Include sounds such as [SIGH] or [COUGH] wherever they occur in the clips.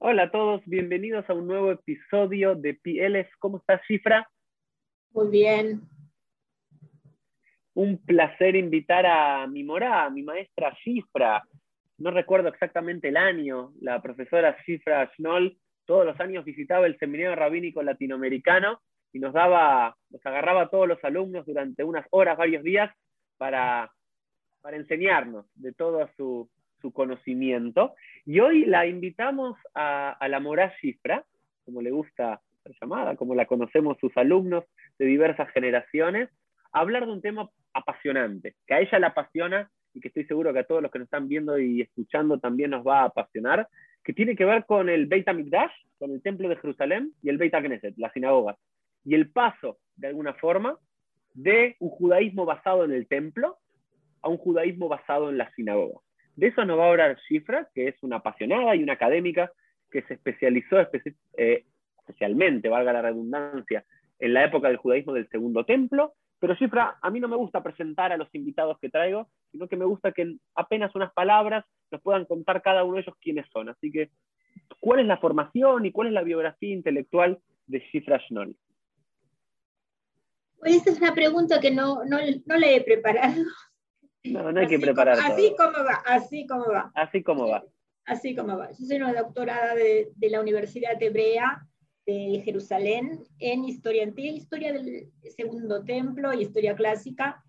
Hola a todos, bienvenidos a un nuevo episodio de PLs. ¿Cómo estás, Cifra? Muy bien. Un placer invitar a mi morá, a mi maestra Cifra. No recuerdo exactamente el año, la profesora Cifra Schnoll todos los años visitaba el seminario rabínico latinoamericano y nos daba, nos agarraba a todos los alumnos durante unas horas, varios días, para, para enseñarnos de todo su, su conocimiento. Y hoy la invitamos a, la Morá Cifra, como le gusta ser llamada, como la conocemos sus alumnos de diversas generaciones, a hablar de un tema apasionante, que a ella la apasiona y que estoy seguro que a todos los que nos están viendo y escuchando también nos va a apasionar, que tiene que ver con el Beit HaMikdash, con el Templo de Jerusalén, y el Beit HaKnesset, la sinagoga, y el paso, de alguna forma, de un judaísmo basado en el templo a un judaísmo basado en la sinagoga. De eso nos va a hablar Shifra, que es una apasionada y una académica que se especializó eh, especialmente, valga la redundancia, en la época del judaísmo del Segundo Templo. Pero Shifra, a mí no me gusta presentar a los invitados que traigo, sino que me gusta que en apenas unas palabras nos puedan contar cada uno de ellos quiénes son. Así que, ¿cuál es la formación y cuál es la biografía intelectual de Shifra Schnoll? Pues esa es una pregunta que no, no, no la he preparado. No, no hay que preparar. así como va, así como va. Así como va. Así como va. Yo soy una doctorada de, de la Universidad Hebrea de Jerusalén en historia antigua, historia del segundo templo y historia clásica,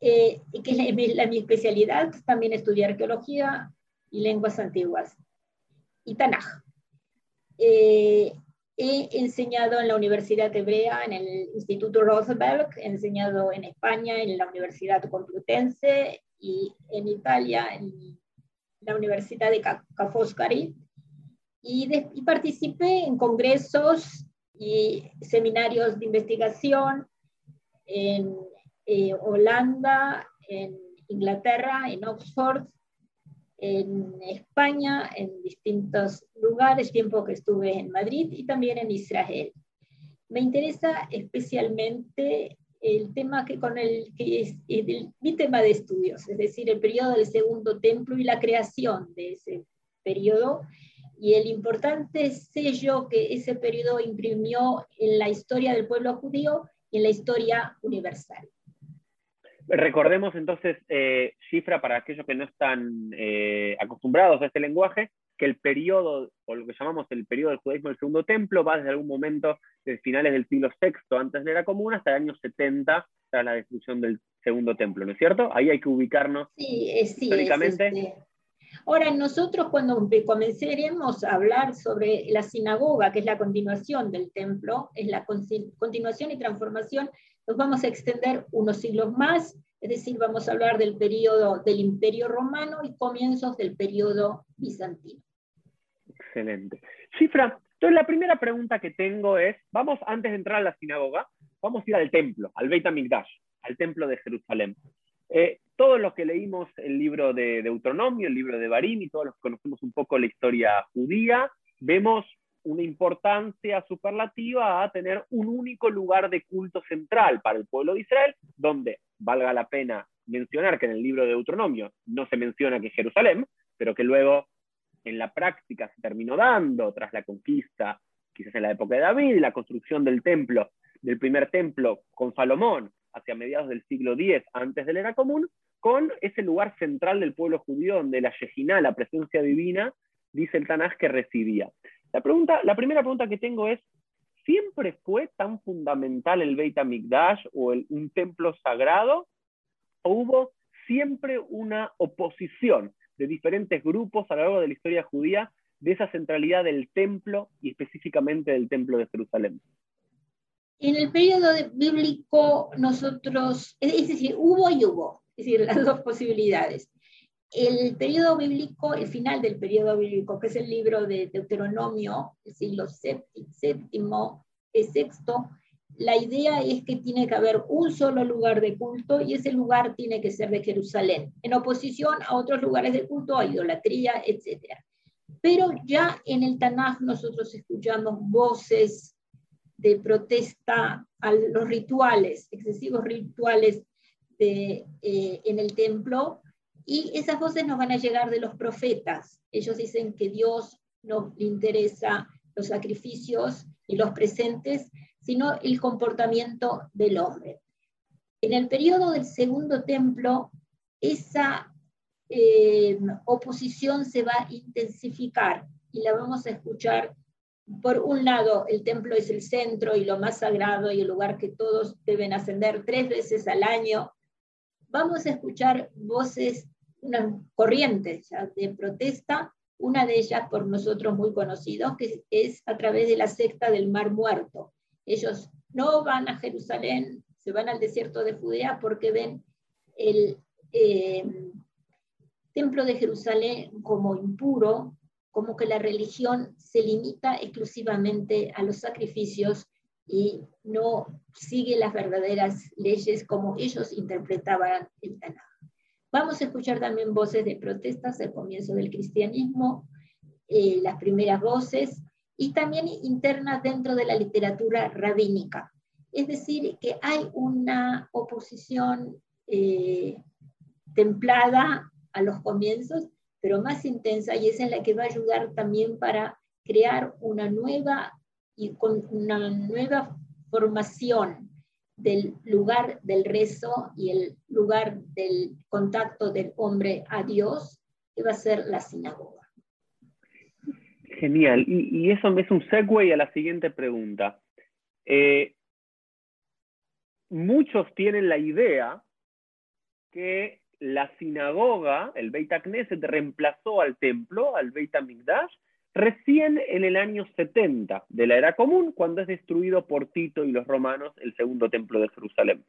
eh, que es la, mi especialidad, también estudié arqueología y lenguas antiguas y Tanaj. Eh, He enseñado en la Universidad Hebrea, en el Instituto Roosevelt, he enseñado en España, en la Universidad Complutense y en Italia, en la Universidad de Ca Foscari. Y, y, participé en congresos y seminarios de investigación en eh, Holanda, en Inglaterra, en Oxford, en España, en distintos lugares, tiempo que estuve en Madrid y también en Israel. Me interesa especialmente el tema que con el que es, mi tema de estudios, es decir, el periodo del Segundo Templo y la creación de ese periodo y el importante sello que ese periodo imprimió en la historia del pueblo judío y en la historia universal. Recordemos entonces, eh, cifra para aquellos que no están eh, acostumbrados a este lenguaje, que el periodo, o lo que llamamos el periodo del judaísmo del segundo templo, va desde algún momento, desde finales del siglo VI antes de la comuna, hasta el año 70, tras la destrucción del segundo templo, ¿no es cierto? Ahí hay que ubicarnos sí, sí, históricamente. Este. Ahora, nosotros cuando comenzaremos a hablar sobre la sinagoga, que es la continuación del templo, es la continuación y transformación nos vamos a extender unos siglos más, es decir, vamos a hablar del periodo del Imperio Romano y comienzos del periodo bizantino. Excelente. Cifra, entonces la primera pregunta que tengo es, vamos antes de entrar a la sinagoga, vamos a ir al templo, al Beit HaMikdash, al templo de Jerusalén. Eh, todos los que leímos el libro de Deuteronomio, el libro de Barim y todos los que conocemos un poco la historia judía, vemos una importancia superlativa a tener un único lugar de culto central para el pueblo de Israel, donde valga la pena mencionar que en el libro de Deuteronomio no se menciona que Jerusalén, pero que luego en la práctica se terminó dando tras la conquista, quizás en la época de David, la construcción del templo, del primer templo con Salomón hacia mediados del siglo X antes de la era común, con ese lugar central del pueblo judío donde la Yejina, la presencia divina, dice el Tanaj que residía. La, pregunta, la primera pregunta que tengo es, ¿siempre fue tan fundamental el Beit HaMikdash o un templo sagrado? ¿O hubo siempre una oposición de diferentes grupos a lo largo de la historia judía de esa centralidad del templo y específicamente del templo de Jerusalén? En el periodo bíblico nosotros, es decir, hubo y hubo, es decir, las dos posibilidades el periodo bíblico, el final del periodo bíblico, que es el libro de Deuteronomio, el siglo séptimo, sexto, la idea es que tiene que haber un solo lugar de culto y ese lugar tiene que ser de Jerusalén, en oposición a otros lugares de culto, a idolatría, etc. Pero ya en el Tanaj nosotros escuchamos voces de protesta a los rituales, excesivos rituales de, eh, en el templo, y esas voces nos van a llegar de los profetas. Ellos dicen que Dios no le interesa los sacrificios y los presentes, sino el comportamiento del hombre. En el periodo del segundo templo, esa eh, oposición se va a intensificar y la vamos a escuchar. Por un lado, el templo es el centro y lo más sagrado y el lugar que todos deben ascender tres veces al año. Vamos a escuchar voces, unas corrientes de protesta, una de ellas por nosotros muy conocidos, que es a través de la secta del Mar Muerto. Ellos no van a Jerusalén, se van al desierto de Judea porque ven el eh, templo de Jerusalén como impuro, como que la religión se limita exclusivamente a los sacrificios y no sigue las verdaderas leyes como ellos interpretaban el Tanaj. Vamos a escuchar también voces de protestas del comienzo del cristianismo, eh, las primeras voces, y también internas dentro de la literatura rabínica. Es decir, que hay una oposición eh, templada a los comienzos, pero más intensa, y esa es la que va a ayudar también para crear una nueva y con una nueva formación del lugar del rezo y el lugar del contacto del hombre a Dios, que va a ser la sinagoga. Genial. Y, eso es un segue a la siguiente pregunta. Eh, muchos tienen la idea que la sinagoga, el Beit Knesset, reemplazó al templo, al Beit HaMikdash, recién en el año 70 de la era común, cuando es destruido por Tito y los romanos el segundo templo de Jerusalén.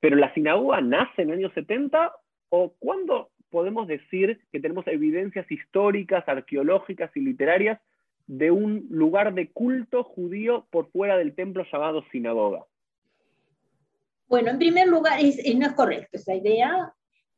Pero la sinagoga nace en el año 70 o cuándo podemos decir que tenemos evidencias históricas, arqueológicas y literarias de un lugar de culto judío por fuera del templo llamado sinagoga? Bueno, en primer lugar, no es correcto esa idea.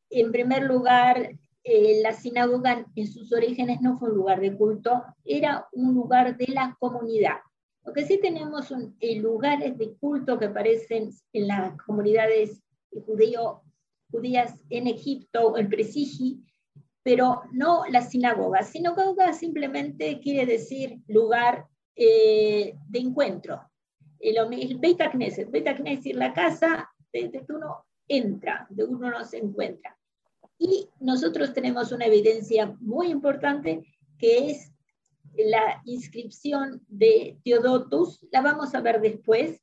En primer lugar, eh, la sinagoga en sus orígenes no fue un lugar de culto, era un lugar de la comunidad. Lo que sí tenemos son eh, lugares de culto que aparecen en las comunidades judío, judías en Egipto, en Presigi, pero no la sinagoga. Sinagoga simplemente quiere decir lugar eh, de encuentro. El, el Beit Knesset, la casa desde que uno entra, de uno no se encuentra. Y nosotros tenemos una evidencia muy importante que es la inscripción de Teodotus, la vamos a ver después,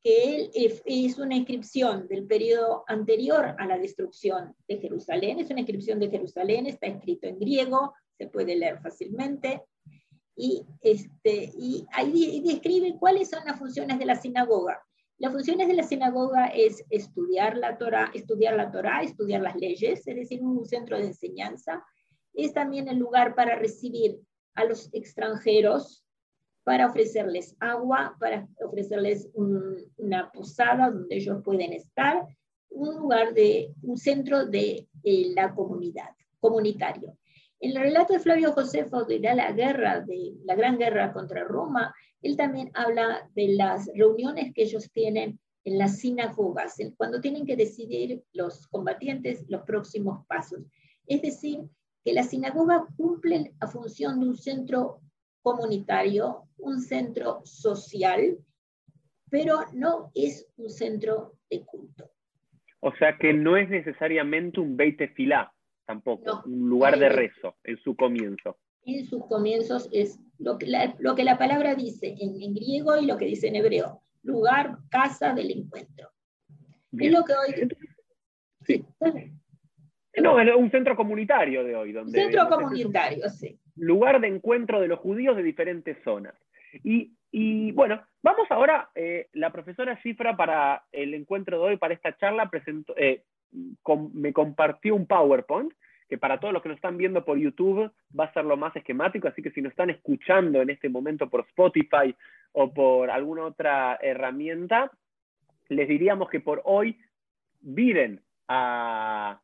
que él es una inscripción del periodo anterior a la destrucción de Jerusalén, es una inscripción de Jerusalén, está escrito en griego, se puede leer fácilmente, y, este, y ahí describe cuáles son las funciones de la sinagoga. Las funciones de la sinagoga es estudiar la Torah, estudiar la Torah, estudiar las leyes, es decir, un centro de enseñanza. Es también el lugar para recibir a los extranjeros, para ofrecerles agua, para ofrecerles una posada donde ellos pueden estar, un lugar de, un centro de eh, la comunidad, comunitario. En el relato de Flavio Josefo de la guerra, de la gran guerra contra Roma, él también habla de las reuniones que ellos tienen en las sinagogas, cuando tienen que decidir los combatientes los próximos pasos. Es decir, que la sinagoga cumple la función de un centro comunitario, un centro social, pero no es un centro de culto. O sea que no es necesariamente un Beit Filá, tampoco, un lugar de rezo en su comienzo. En sus comienzos es lo que la, lo que la palabra dice en, griego y lo que dice en hebreo, lugar, casa del encuentro. Es lo que hoy... Sí. No, es un centro comunitario de hoy. Donde, centro comunitario, sí. Lugar de encuentro de los judíos de diferentes zonas. Y, y bueno, vamos ahora, eh, la profesora Cifra para el encuentro de hoy, para esta charla, presentó, eh, me compartió un PowerPoint que para todos los que nos están viendo por YouTube va a ser lo más esquemático, así que si nos están escuchando en este momento por Spotify o por alguna otra herramienta, les diríamos que por hoy viren a,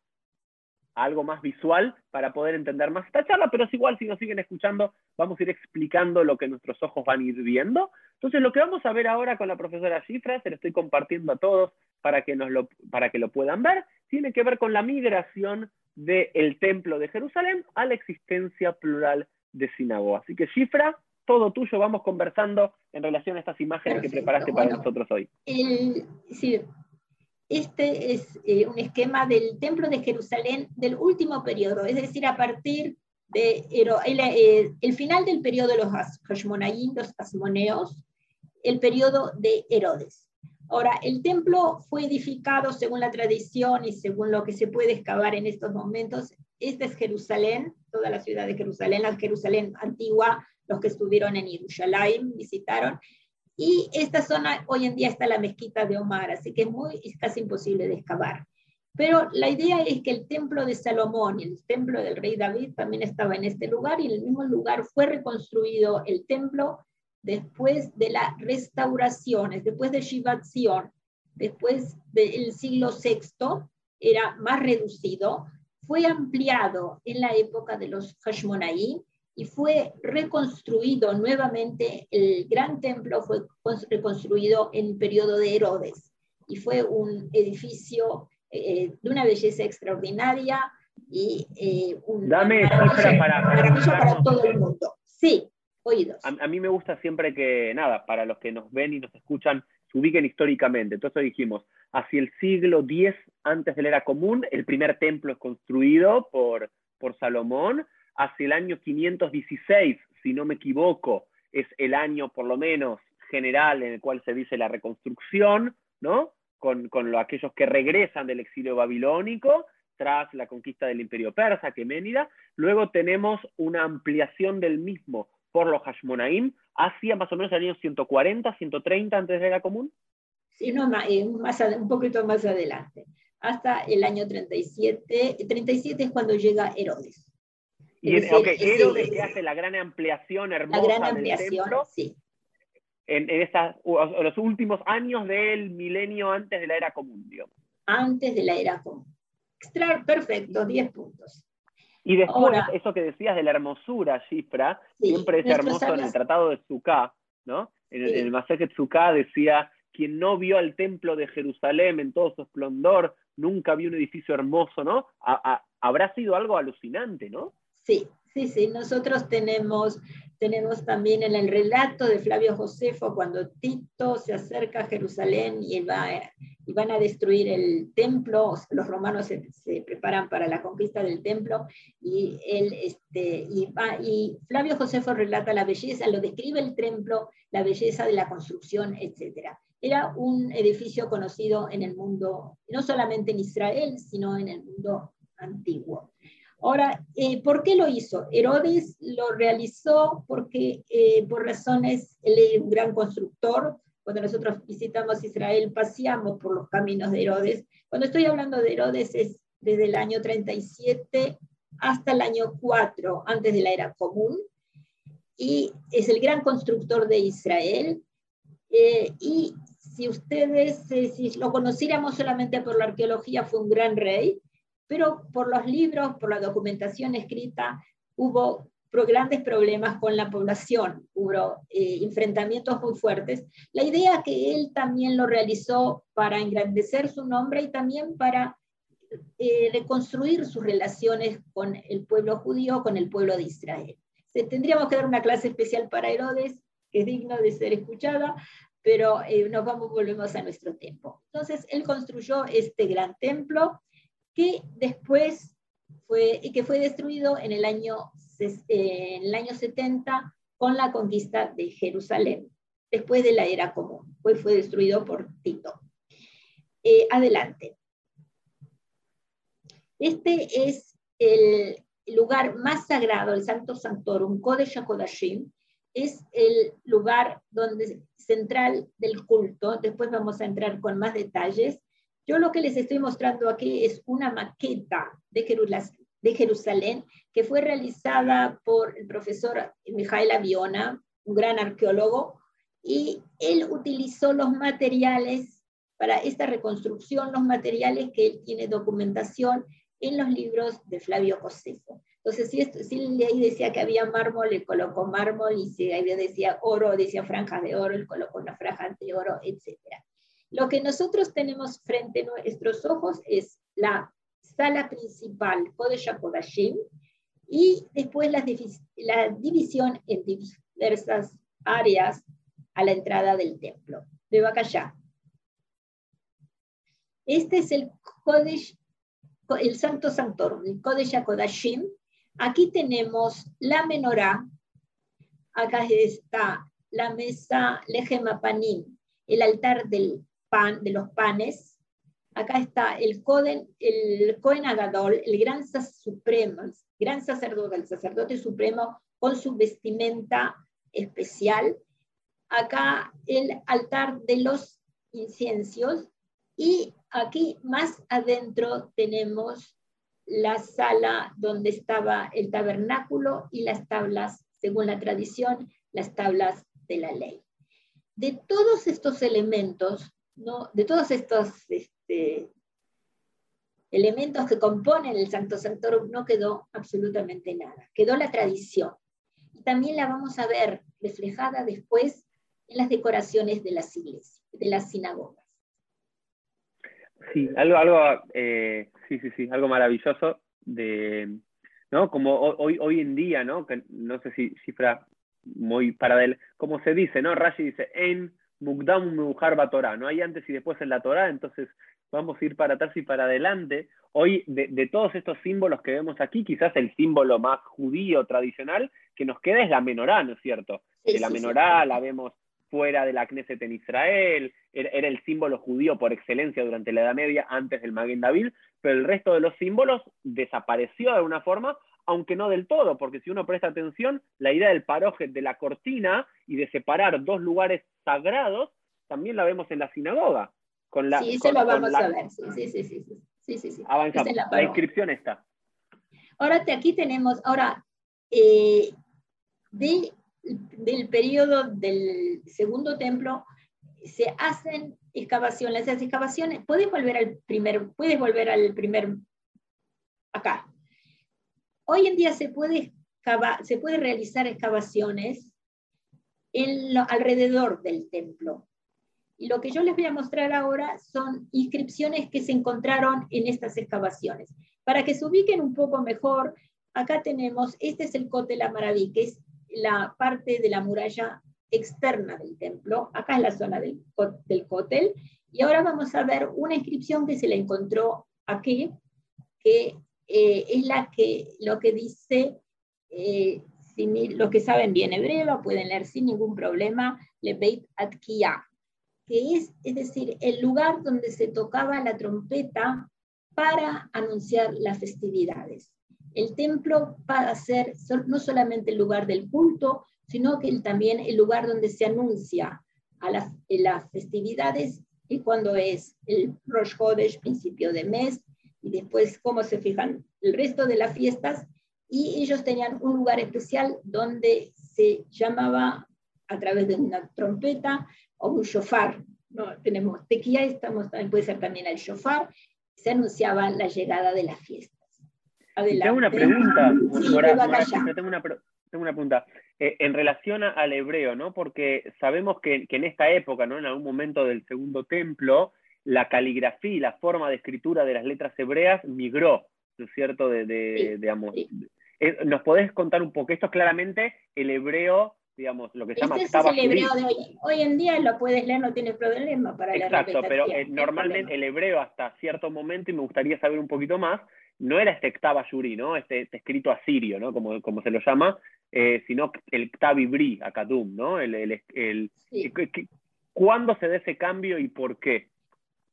algo más visual para poder entender más esta charla, pero es igual si nos siguen escuchando, vamos a ir explicando lo que nuestros ojos van a ir viendo. Entonces, lo que vamos a ver ahora con la profesora Cifra, se lo estoy compartiendo a todos para que, nos lo, para que lo puedan ver, tiene que ver con la migración del templo de Jerusalén a la existencia plural de sinagoga. Así que cifra, todo tuyo, vamos conversando en relación a estas imágenes que preparaste para nosotros hoy. sí, este es eh, un esquema del Templo de Jerusalén del último periodo, es decir, a partir de el, eh, el final del periodo de los Hashmonayim, los Asmoneos, el periodo de Herodes. Ahora, el templo fue edificado según la tradición y según lo que se puede excavar en estos momentos. Esta es Jerusalén, toda la ciudad de Jerusalén, la Jerusalén antigua, los que estuvieron en Jerusalén visitaron. Y esta zona hoy en día está la mezquita de Omar, así que es, muy, es casi imposible de excavar. Pero la idea es que el templo de Salomón y el templo del rey David también estaba en este lugar y en el mismo lugar fue reconstruido el templo después de las restauraciones, después de Shivat después del siglo VI, era más reducido, fue ampliado en la época de los Hashmonaí y fue reconstruido nuevamente, el gran templo fue reconstruido en el periodo de Herodes y fue un edificio eh, de una belleza extraordinaria y eh, un Dame para, para todo el mundo. Sí, a, mí me gusta siempre que, nada, para los que nos ven y nos escuchan, se ubiquen históricamente. Entonces dijimos, hacia el siglo X antes de la era común, el primer templo es construido por, por Salomón. Hacia el año 516, si no me equivoco, es el año por lo menos general en el cual se dice la reconstrucción, ¿no? Con, con aquellos que regresan del exilio babilónico tras la conquista del imperio persa, Queménida. Luego tenemos una ampliación del mismo por los Hashmonaim hacia más o menos el año 140, 130 antes de la era común. Sí, no, eh, más, un poquito más adelante, hasta el año 37. 37 es cuando llega Herodes. Y Herodes que hace la gran ampliación hermosa la gran ampliación, sí. En, en los últimos años del milenio antes de la era común, digamos. Antes de la era común. Extra, perfecto, 10 puntos. Y después, eso que decías de la hermosura, Shifra, siempre es hermoso en el Tratado de Tzuká, ¿no? En, el, sí. en decía, quien no vio al templo de Jerusalén en todo su esplendor, nunca vio un edificio hermoso, ¿no? habrá sido algo alucinante, ¿no? Sí, sí, sí. Nosotros tenemos, tenemos también en el relato de Flavio Josefo, cuando Tito se acerca a Jerusalén y va y van a destruir el templo, los romanos se, preparan para la conquista del templo, y, él, este, y, y Flavio Josefo relata la belleza, lo describe el templo, la belleza de la construcción, etc. Era un edificio conocido en el mundo, no solamente en Israel, sino en el mundo antiguo. Ahora, eh, ¿por qué lo hizo? Herodes lo realizó porque, eh, por razones, él es un gran constructor, cuando nosotros visitamos Israel, paseamos por los caminos de Herodes. Cuando estoy hablando de Herodes es desde el año 37 hasta el año 4, antes de la era común, y es el gran constructor de Israel. Eh, y si ustedes, si lo conociéramos solamente por la arqueología, fue un gran rey, pero por los libros, por la documentación escrita, hubo grandes problemas con la población, hubo eh, enfrentamientos muy fuertes. La idea que él también lo realizó para engrandecer su nombre y también para eh, reconstruir sus relaciones con el pueblo judío, con el pueblo de Israel. tendríamos que dar una clase especial para Herodes, que es digno de ser escuchada, pero eh, nos vamos, volvemos a nuestro tiempo. Entonces, él construyó este gran templo que después fue, que fue destruido en el año en el año 70 con la conquista de Jerusalén, después de la era común, pues fue destruido por Tito. Eh, adelante. Este es el lugar más sagrado, el Santo Sanctorum, Kodesh HaKodashim, es el lugar donde, central del culto. Después vamos a entrar con más detalles. Yo lo que les estoy mostrando aquí es una maqueta de Jerusalén, que fue realizada por el profesor Mijael Aviona, un gran arqueólogo, y él utilizó los materiales para esta reconstrucción, los materiales que él tiene documentación en los libros de Flavio Josefo. Entonces, si, esto, ahí decía que había mármol, le colocó mármol, y si ahí decía oro, decía franja de oro, le colocó una franja de oro, etc. Lo que nosotros tenemos frente a nuestros ojos es la sala principal, Kodesh HaKodashim, y después la, división en diversas áreas a la entrada del templo. Acá ya. Este es el Kodesh, el Santo Santorum, el Kodesh Kodashim. Aquí tenemos la menorá. Acá está la mesa Lejemapanim, el altar del de los panes. Acá está el Kohen, el Kohen Agadol, el gran supremo, gran sacerdote, el sacerdote supremo con su vestimenta especial. Acá el altar de los inciencios y aquí más adentro tenemos la sala donde estaba el tabernáculo y las tablas, según la tradición, las tablas de la ley. De todos estos elementos, ¿no? de todos estos este, elementos que componen el Santo Santorum, no quedó absolutamente nada. Quedó la tradición. Y también la vamos a ver reflejada después en las decoraciones de las iglesias, de las sinagogas. Sí, algo, algo, eh, sí, sí, sí, algo maravilloso de, ¿no? Como hoy, hoy en día, ¿no? Que no sé si cifra muy paralela, como se dice, ¿no? Rashi dice, en Mugdam Mujar Torah, no hay antes y después en la Torah, entonces vamos a ir para atrás y para adelante. Hoy, de, todos estos símbolos que vemos aquí, quizás el símbolo más judío tradicional que nos queda es la menorá, ¿no es cierto? la menorá la vemos fuera de la Knesset en Israel, era, el símbolo judío por excelencia durante la Edad Media, antes del Maguen David, pero el resto de los símbolos desapareció de alguna forma, aunque no del todo, porque si uno presta atención, la idea del paroje de la cortina y de separar dos lugares sagrados, también la vemos en la sinagoga. Con la, sí, eso lo vamos a ver, sí, sí, sí. sí, sí, sí, sí. Avanzamos, la, inscripción está. Ahora aquí tenemos, ahora, eh, de del periodo del segundo templo se hacen excavaciones. Las excavaciones, puedes volver al primer, puedes volver al primer, acá. Hoy en día se puede, realizar excavaciones en alrededor del templo. Y lo que yo les voy a mostrar ahora son inscripciones que se encontraron en estas excavaciones. Para que se ubiquen un poco mejor, acá tenemos, este es el Cote la Maraví, que es la parte de la muralla externa del templo. Acá es la zona del, del. Y ahora vamos a ver una inscripción que se le encontró aquí, que eh, es la que, lo que dice, eh, los que saben bien hebreo pueden leer sin ningún problema, Lebeit Atkiya, que es, es decir, el lugar donde se tocaba la trompeta para anunciar las festividades. El templo va a ser no solamente el lugar del culto, sino que también el lugar donde se anuncia a las, las festividades y cuando es el Rosh Hodesh, principio de mes, y después cómo se fijan el resto de las fiestas. Y ellos tenían un lugar especial donde se llamaba a través de una trompeta o un shofar. No, tenemos tequía, estamos, puede ser también el shofar, se anunciaba la llegada de la fiesta. Tengo una pregunta. tengo, una, pregunta. Eh, en relación al hebreo, ¿no? Porque sabemos que, en esta época, ¿no? En algún momento del segundo templo, la caligrafía y la forma de escritura de las letras hebreas migró, ¿no es cierto? De, de, eh, ¿Nos podés contar un poco? Esto es claramente el hebreo digamos, lo que se llama este es el hebreo de hoy. Hoy en día lo puedes leer, no tiene problema para Exacto, pero eh, normalmente el hebreo hasta cierto momento, y me gustaría saber un poquito más, no era este Ktaba Yuri, ¿no? Este, este, escrito asirio, ¿no? Como, como se lo llama, eh, sino el Ktab Ibri, Akadum, ¿no? El, el, el ¿Cuándo se da ese cambio y por qué?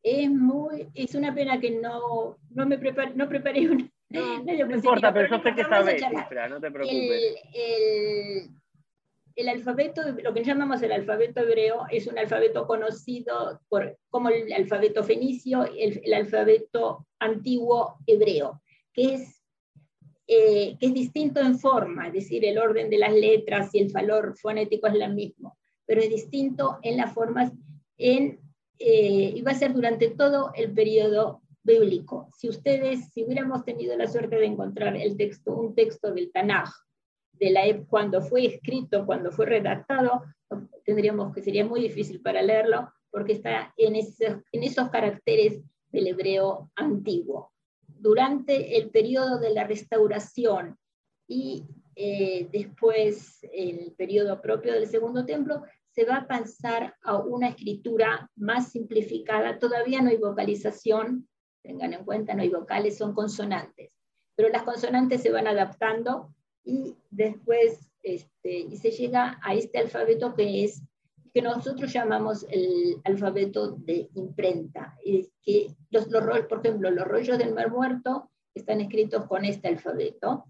Es muy, es una pena que no, no me preparé, no preparé [LAUGHS] una. No, no importa, pero yo sé que sabes, no te preocupes. El, el alfabeto, lo que llamamos el alfabeto hebreo, es un alfabeto conocido por, como el alfabeto fenicio, el, el alfabeto antiguo hebreo, que es, eh, que es distinto en forma, es decir, el orden de las letras y el valor fonético es el mismo, pero es distinto en las formas, en, eh, y a ser durante todo el periodo bíblico. Si ustedes, si hubiéramos tenido la suerte de encontrar el texto, un texto del Tanaj, de la cuando fue escrito, cuando fue redactado, tendríamos que sería muy difícil para leerlo porque está en esos, en esos caracteres del hebreo antiguo. Durante el periodo de la restauración y eh, después, el periodo propio del segundo templo, se va a pasar a una escritura más simplificada. Todavía no hay vocalización, tengan en cuenta, no hay vocales, son consonantes. Pero las consonantes se van adaptando y después este, y se llega a este alfabeto que es que nosotros llamamos el alfabeto de imprenta. Es que los, los, por ejemplo, los rollos del Mar Muerto están escritos con este alfabeto.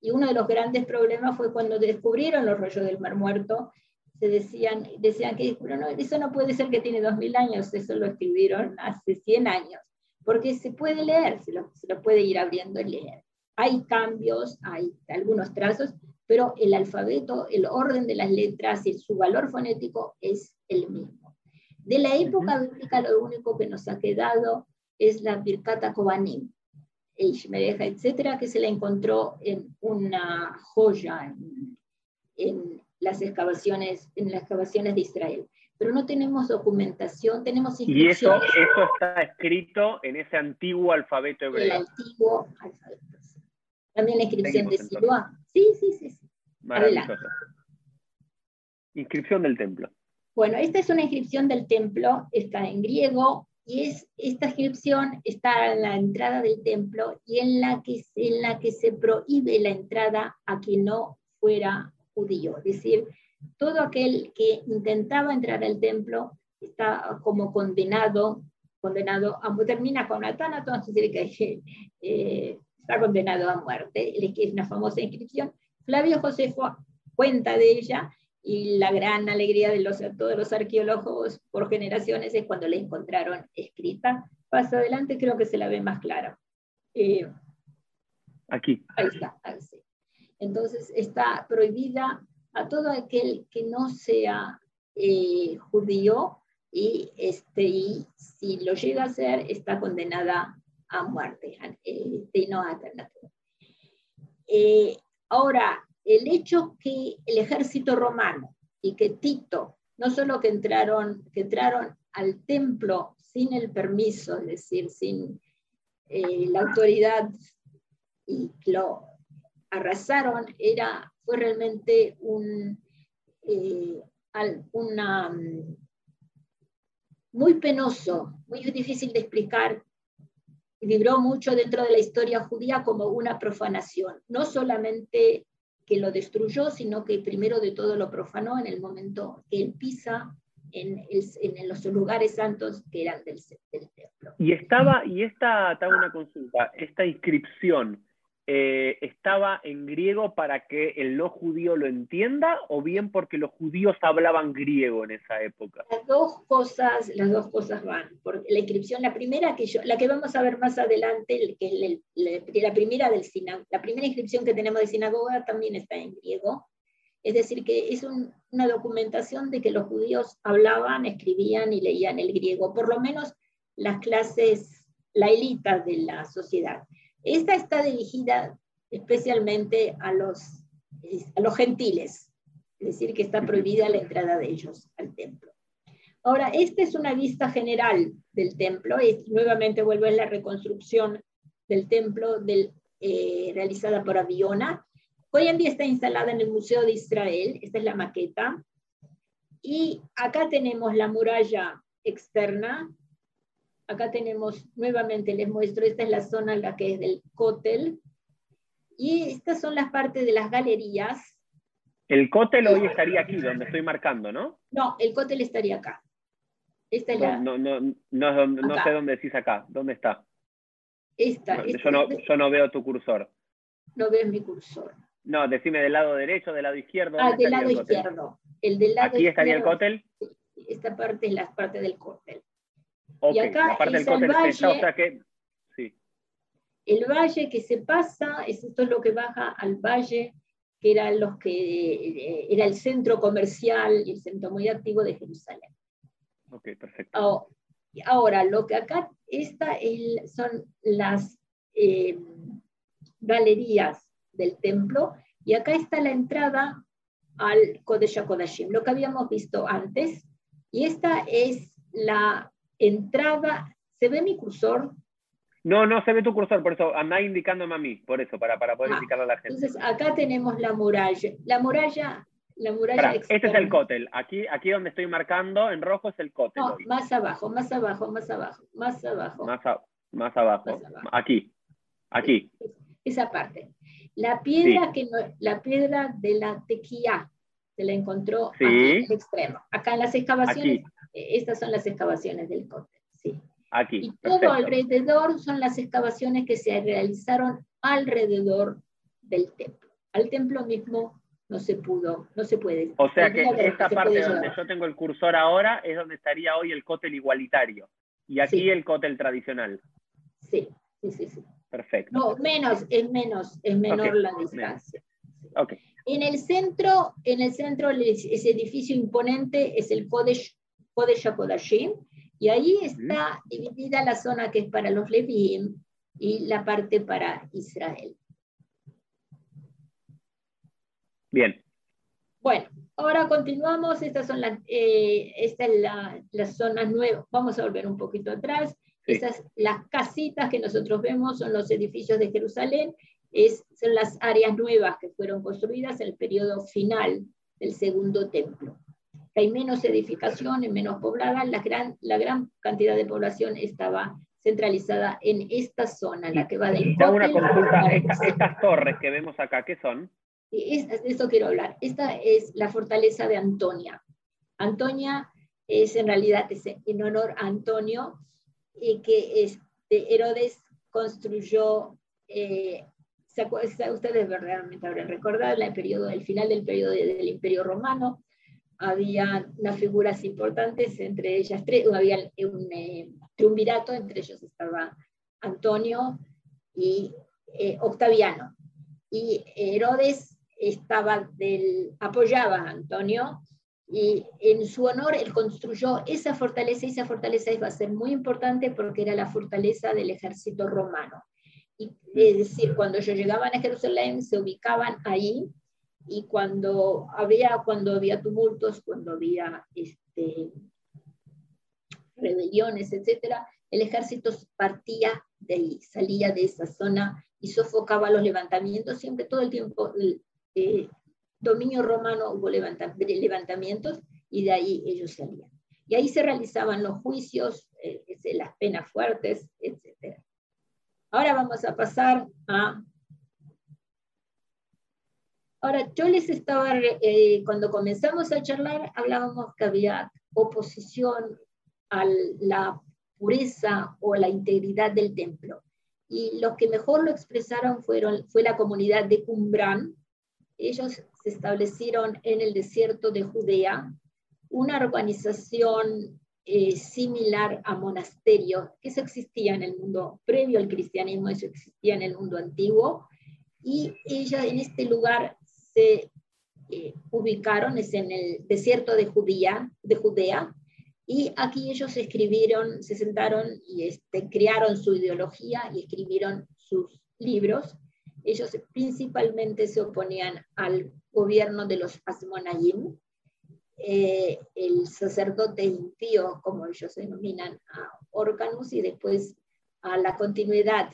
Y uno de los grandes problemas fue cuando descubrieron los rollos del Mar Muerto, se decían, decían que no, eso no puede ser que tiene 2000 años, eso lo escribieron hace 100 años, porque se puede leer, se lo, se lo puede ir abriendo y leer. Hay cambios, hay algunos trazos, pero el alfabeto, el orden de las letras y su valor fonético es el mismo. De la época bíblica lo único que nos ha quedado es la Birkata Kobanim, deja etcétera, que se la encontró en una joya en, las excavaciones, en las excavaciones de Israel. Pero no tenemos documentación, tenemos Y eso, eso está escrito en ese antiguo alfabeto hebreo. El antiguo alfabeto. También la inscripción de Siloa. Sí, sí, sí. sí. Maravilloso. Inscripción del templo. Bueno, esta es una inscripción del templo, está en griego, y es, esta inscripción está en la entrada del templo y en la, que, en la que se prohíbe la entrada a quien no fuera judío. Es decir, todo aquel que intentaba entrar al templo está como condenado, condenado a, termina con Atanato, entonces que [LAUGHS] eh, está condenado a muerte. Es una famosa inscripción. Flavio Josefo cuenta de ella y la gran alegría de los, todos los arqueólogos por generaciones es cuando la encontraron escrita. Paso adelante, creo que se la ve más clara. Eh, Aquí. Ahí está. Entonces está prohibida a todo aquel que no sea eh, judío y, este, y si lo llega a ser está condenada a muerte, este, no a eh, ahora, el hecho que el ejército romano y que Tito, no solo que entraron, que entraron al templo sin el permiso, es decir, sin eh, la autoridad y lo arrasaron, era, fue realmente un, eh, una, mm, muy penoso, muy difícil de explicar vibró mucho dentro de la historia judía como una profanación, no solamente que lo destruyó, sino que primero de todo lo profanó en el momento que él pisa en, en los lugares santos que eran del, del, templo. Y estaba, y esta, te una consulta, esta inscripción eh, estaba en griego para que el no judío lo entienda o bien porque los judíos hablaban griego en esa época? Las dos cosas, las dos cosas van. Porque la inscripción, la primera que yo, la que vamos a ver más adelante, que es la, primera del la primera inscripción que tenemos de sinagoga también está en griego. Es decir, que es una documentación de que los judíos hablaban, escribían y leían el griego, por lo menos las clases, la élite de la sociedad. Esta está dirigida especialmente a los, a los gentiles, es decir, que está prohibida la entrada de ellos al templo. Ahora, esta es una vista general del templo, y nuevamente vuelvo a la reconstrucción del templo eh, realizada por Aviona. Hoy en día está instalada en el Museo de Israel, esta es la maqueta, y acá tenemos la muralla externa, Acá tenemos, nuevamente les muestro, esta es la zona en la que es del cótel. Y estas son las partes de las galerías. El cótel hoy estaría aquí, donde estoy marcando, ¿no? No, el cótel estaría acá. Esta es la... no, no, no, no sé dónde decís acá. ¿Dónde está? Esta, yo, no, yo no veo tu cursor. No ves mi cursor. No, decime del lado derecho, del lado izquierdo. Ah, del lado izquierdo. El del lado ¿Aquí estaría el cótel? Esta parte es la parte del cótel y acá el valle, El valle que se pasa, es esto es lo que baja al valle, que era, los que, eh, era el centro comercial y el centro muy activo de Jerusalén. Ok, perfecto. Ahora, lo que acá está son las eh, galerías del templo y acá está la entrada al Kodesh HaKodashim, lo que habíamos visto antes. Y esta es la entrada, ¿se ve mi cursor? No, no se ve tu cursor, por eso anda indicándome a mí, por eso, para, para poder Ah, indicarle a la gente. Entonces, acá tenemos la muralla. La muralla, la muralla Pará, este es el cótel. Aquí, aquí donde estoy marcando en rojo es el cótel. No, más abajo, más abajo, más abajo, más abajo. Más, a- más abajo. Más abajo. Aquí. Aquí. Esa parte. La piedra, que no- la piedra de la tequía se la encontró Sí. aquí en el extremo. Acá en las excavaciones, Aquí. Eh, estas son las excavaciones del cótel. Sí. Aquí. Y todo Perfecto. alrededor son las excavaciones que se realizaron alrededor del templo. Al templo mismo no se pudo, no se puede. O sea que esta parte donde llevar. yo tengo el cursor ahora es donde estaría hoy el cótel igualitario. Y aquí Sí. el cótel tradicional. Sí, sí, sí, sí. Perfecto. No, menos, es menos, es menor Ok, la distancia. Ok. En el centro, en el centro, ese edificio imponente es el Kodesh, Y ahí está dividida la zona que es para los Leviim y la parte para Israel. Bien. Bueno, ahora continuamos. Estas son las, eh, esta es la, las zonas nuevas. Vamos a volver un poquito atrás. Sí. Estas, las casitas que nosotros vemos son los edificios de Jerusalén. Es, son las áreas nuevas que fueron construidas en el periodo final del segundo templo. Hay menos edificaciones, menos pobladas. La gran, la gran cantidad de población estaba centralizada en esta zona, la que va del Te hago una consulta. Estas, estas torres que vemos acá, ¿qué son? Es- de esto quiero hablar. Esta es la fortaleza de Antonia. Antonia es en realidad es en honor a Antonio, y que este, Herodes construyó, eh, ¿se acu- se- ustedes realmente habrán recordado, el periodo, el final del periodo de- del Imperio Romano, había unas figuras importantes, entre ellas tres, había un eh, triunvirato, entre ellos estaba Antonio y eh, Octaviano y Herodes estaba del, apoyaba a Antonio y en su honor él construyó esa fortaleza y esa fortaleza iba a ser muy importante porque era la fortaleza del ejército romano. Y, es decir, cuando ellos llegaban a Jerusalén se ubicaban ahí y cuando había, cuando había tumultos, cuando había este, rebeliones, etcétera, el ejército partía de ahí, salía de esa zona y sofocaba los levantamientos. Siempre, todo el tiempo, el eh, dominio romano hubo levanta- levantamientos y de ahí ellos salían. Y ahí se realizaban los juicios, eh, las penas fuertes, etc. Ahora vamos a pasar a... Ahora, yo les estaba, eh, cuando comenzamos a charlar, hablábamos que había oposición a la pureza o la integridad del templo. Y los que mejor lo expresaron fueron, fue la comunidad de Qumran. Ellos se establecieron en el desierto de Judea, una organización eh, similar a monasterio, que eso existía en el mundo previo al cristianismo, eso existía en el mundo antiguo, y ellos en este lugar se eh, ubicaron, es en el desierto de Judea, de Judea, y aquí ellos escribieron, se sentaron y este, crearon su ideología y escribieron sus libros. Ellos principalmente se oponían al gobierno de los Asmonayim, eh, el sacerdote impío, como ellos denominan a Orcanus, y después a la continuidad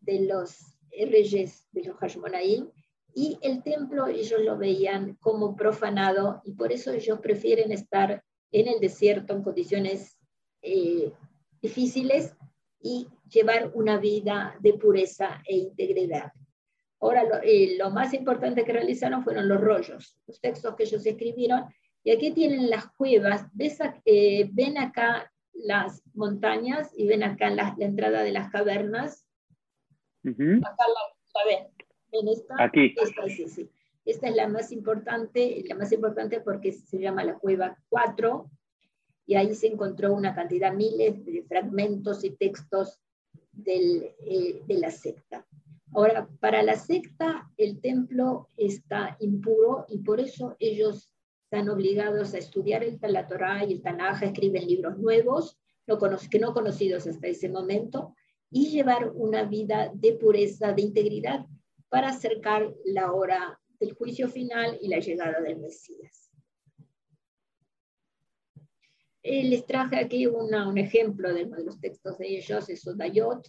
de los reyes de los Hashmonaim, y el templo ellos lo veían como profanado, y por eso ellos prefieren estar en el desierto en condiciones eh, difíciles y llevar una vida de pureza e integridad. Ahora, lo, eh, lo, más importante que realizaron fueron los rollos, los textos que ellos escribieron. Y aquí tienen las cuevas. ¿Ves, eh, ven acá las montañas y ven acá la, la entrada de las cavernas. Uh -huh. Acá la, la ven. ¿Ven esta? Aquí. Esta, sí. Esta es la más importante, la más importante porque se llama la cueva 4, y ahí se encontró una cantidad, miles de fragmentos y textos del, eh, de la secta. Ahora, para la secta, el templo está impuro y por eso ellos están obligados a estudiar el, la Torah y el Tanaj, escriben libros nuevos, no que no conocidos hasta ese momento, y llevar una vida de pureza, de integridad, para acercar la hora del juicio final y la llegada del Mesías. Eh, les traje aquí un ejemplo de uno de los textos de ellos, es Odayot,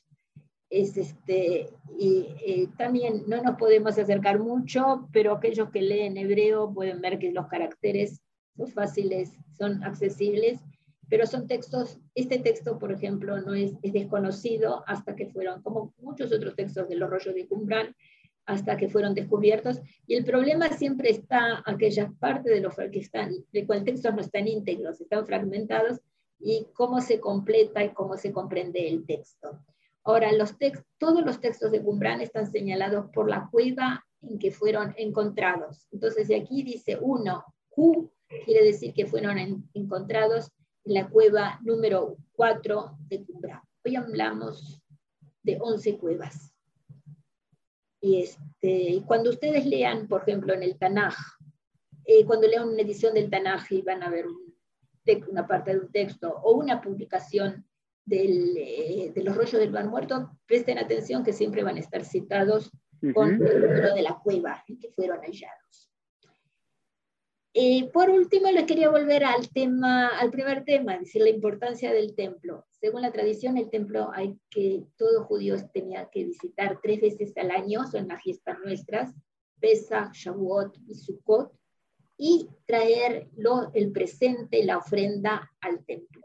es este, y eh, también no nos podemos acercar mucho, pero aquellos que leen hebreo pueden ver que los caracteres son fáciles, son accesibles, pero son textos, este texto, por ejemplo, no es, es desconocido hasta que fueron, como muchos otros textos de los rollos de Qumran, hasta que fueron descubiertos. Y el problema siempre está aquellas partes de los que están, de cual textos no están íntegros, están fragmentados, y cómo se completa y cómo se comprende el texto. Ahora, los todos los textos de Qumran están señalados por la cueva en que fueron encontrados. Entonces, aquí dice uno, Q, quiere decir que fueron encontrados en la cueva número 4 de Qumran. Hoy hablamos de 11 cuevas. Y este, cuando ustedes lean, por ejemplo, en el Tanaj, eh, cuando lean una edición del Tanaj y van a ver una parte de un texto o una publicación eh, de los rollos del Bar Muerto, presten atención que siempre van a estar citados con el número de la cueva en que fueron hallados. Eh, por último, les quería volver al tema, al primer tema, decir la importancia del templo. Según la tradición, el templo hay que, todo judío tenía que visitar tres veces al año, son las fiestas nuestras, Pesach, Shavuot y Sukkot, y traer el presente, la ofrenda al templo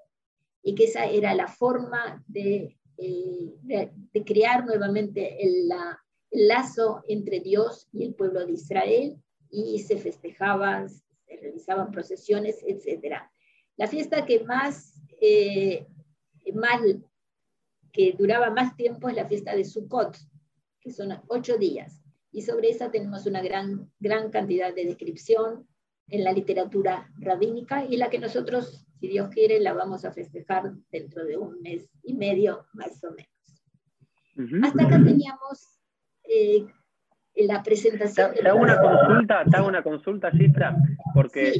y que esa era la forma de, eh, de, crear nuevamente el, lazo entre Dios y el pueblo de Israel y se festejaban, se realizaban procesiones, etc. La fiesta que más, eh, más, que duraba más tiempo es la fiesta de Sukkot, que son ocho días. Y sobre esa tenemos una gran, gran cantidad de descripción en la literatura rabínica y la que nosotros si Dios quiere, la vamos a festejar dentro de un mes y medio, más o menos. Hasta acá teníamos eh, la presentación. Te, hago una consulta, te hago una consulta, Cifra, porque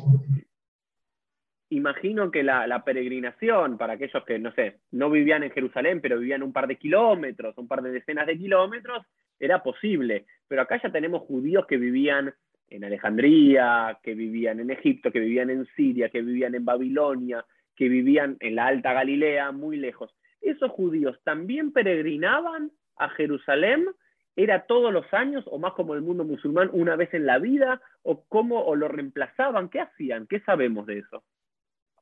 imagino que la, peregrinación, para aquellos que, no sé, no vivían en Jerusalén, pero vivían un par de kilómetros, un par de decenas de kilómetros, era posible. Pero acá ya tenemos judíos que vivían en Alejandría, que vivían en Egipto, que vivían en Siria, que vivían en Babilonia, que vivían en la Alta Galilea, muy lejos. ¿Esos judíos también peregrinaban a Jerusalén? ¿Era todos los años o más como el mundo musulmán una vez en la vida? ¿O cómo o lo reemplazaban? ¿Qué hacían? ¿Qué sabemos de eso?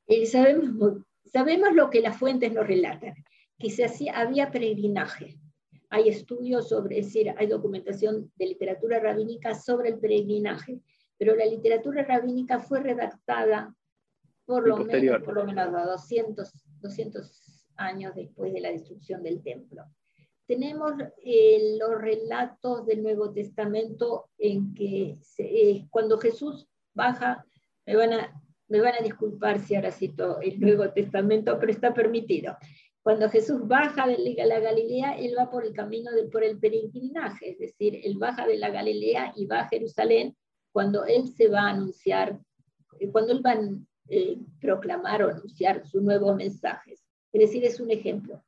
Eh, sabemos, sabemos lo que las fuentes nos relatan, que se hacía, había peregrinaje hay estudios sobre, es decir, hay documentación de literatura rabínica sobre el peregrinaje, pero la literatura rabínica fue redactada por lo, menos, por lo menos 200, 200 años después de la destrucción del templo. Tenemos eh, los relatos del Nuevo Testamento en que eh, cuando Jesús baja, me van, a, me van a disculpar si ahora cito el Nuevo Testamento, pero está permitido. Cuando Jesús baja de la Galilea, él va por el camino de, por el peregrinaje, es decir, él baja de la Galilea y va a Jerusalén cuando él se va a anunciar, eh, cuando él va a eh, proclamar o anunciar sus nuevos mensajes. Es decir, es un ejemplo.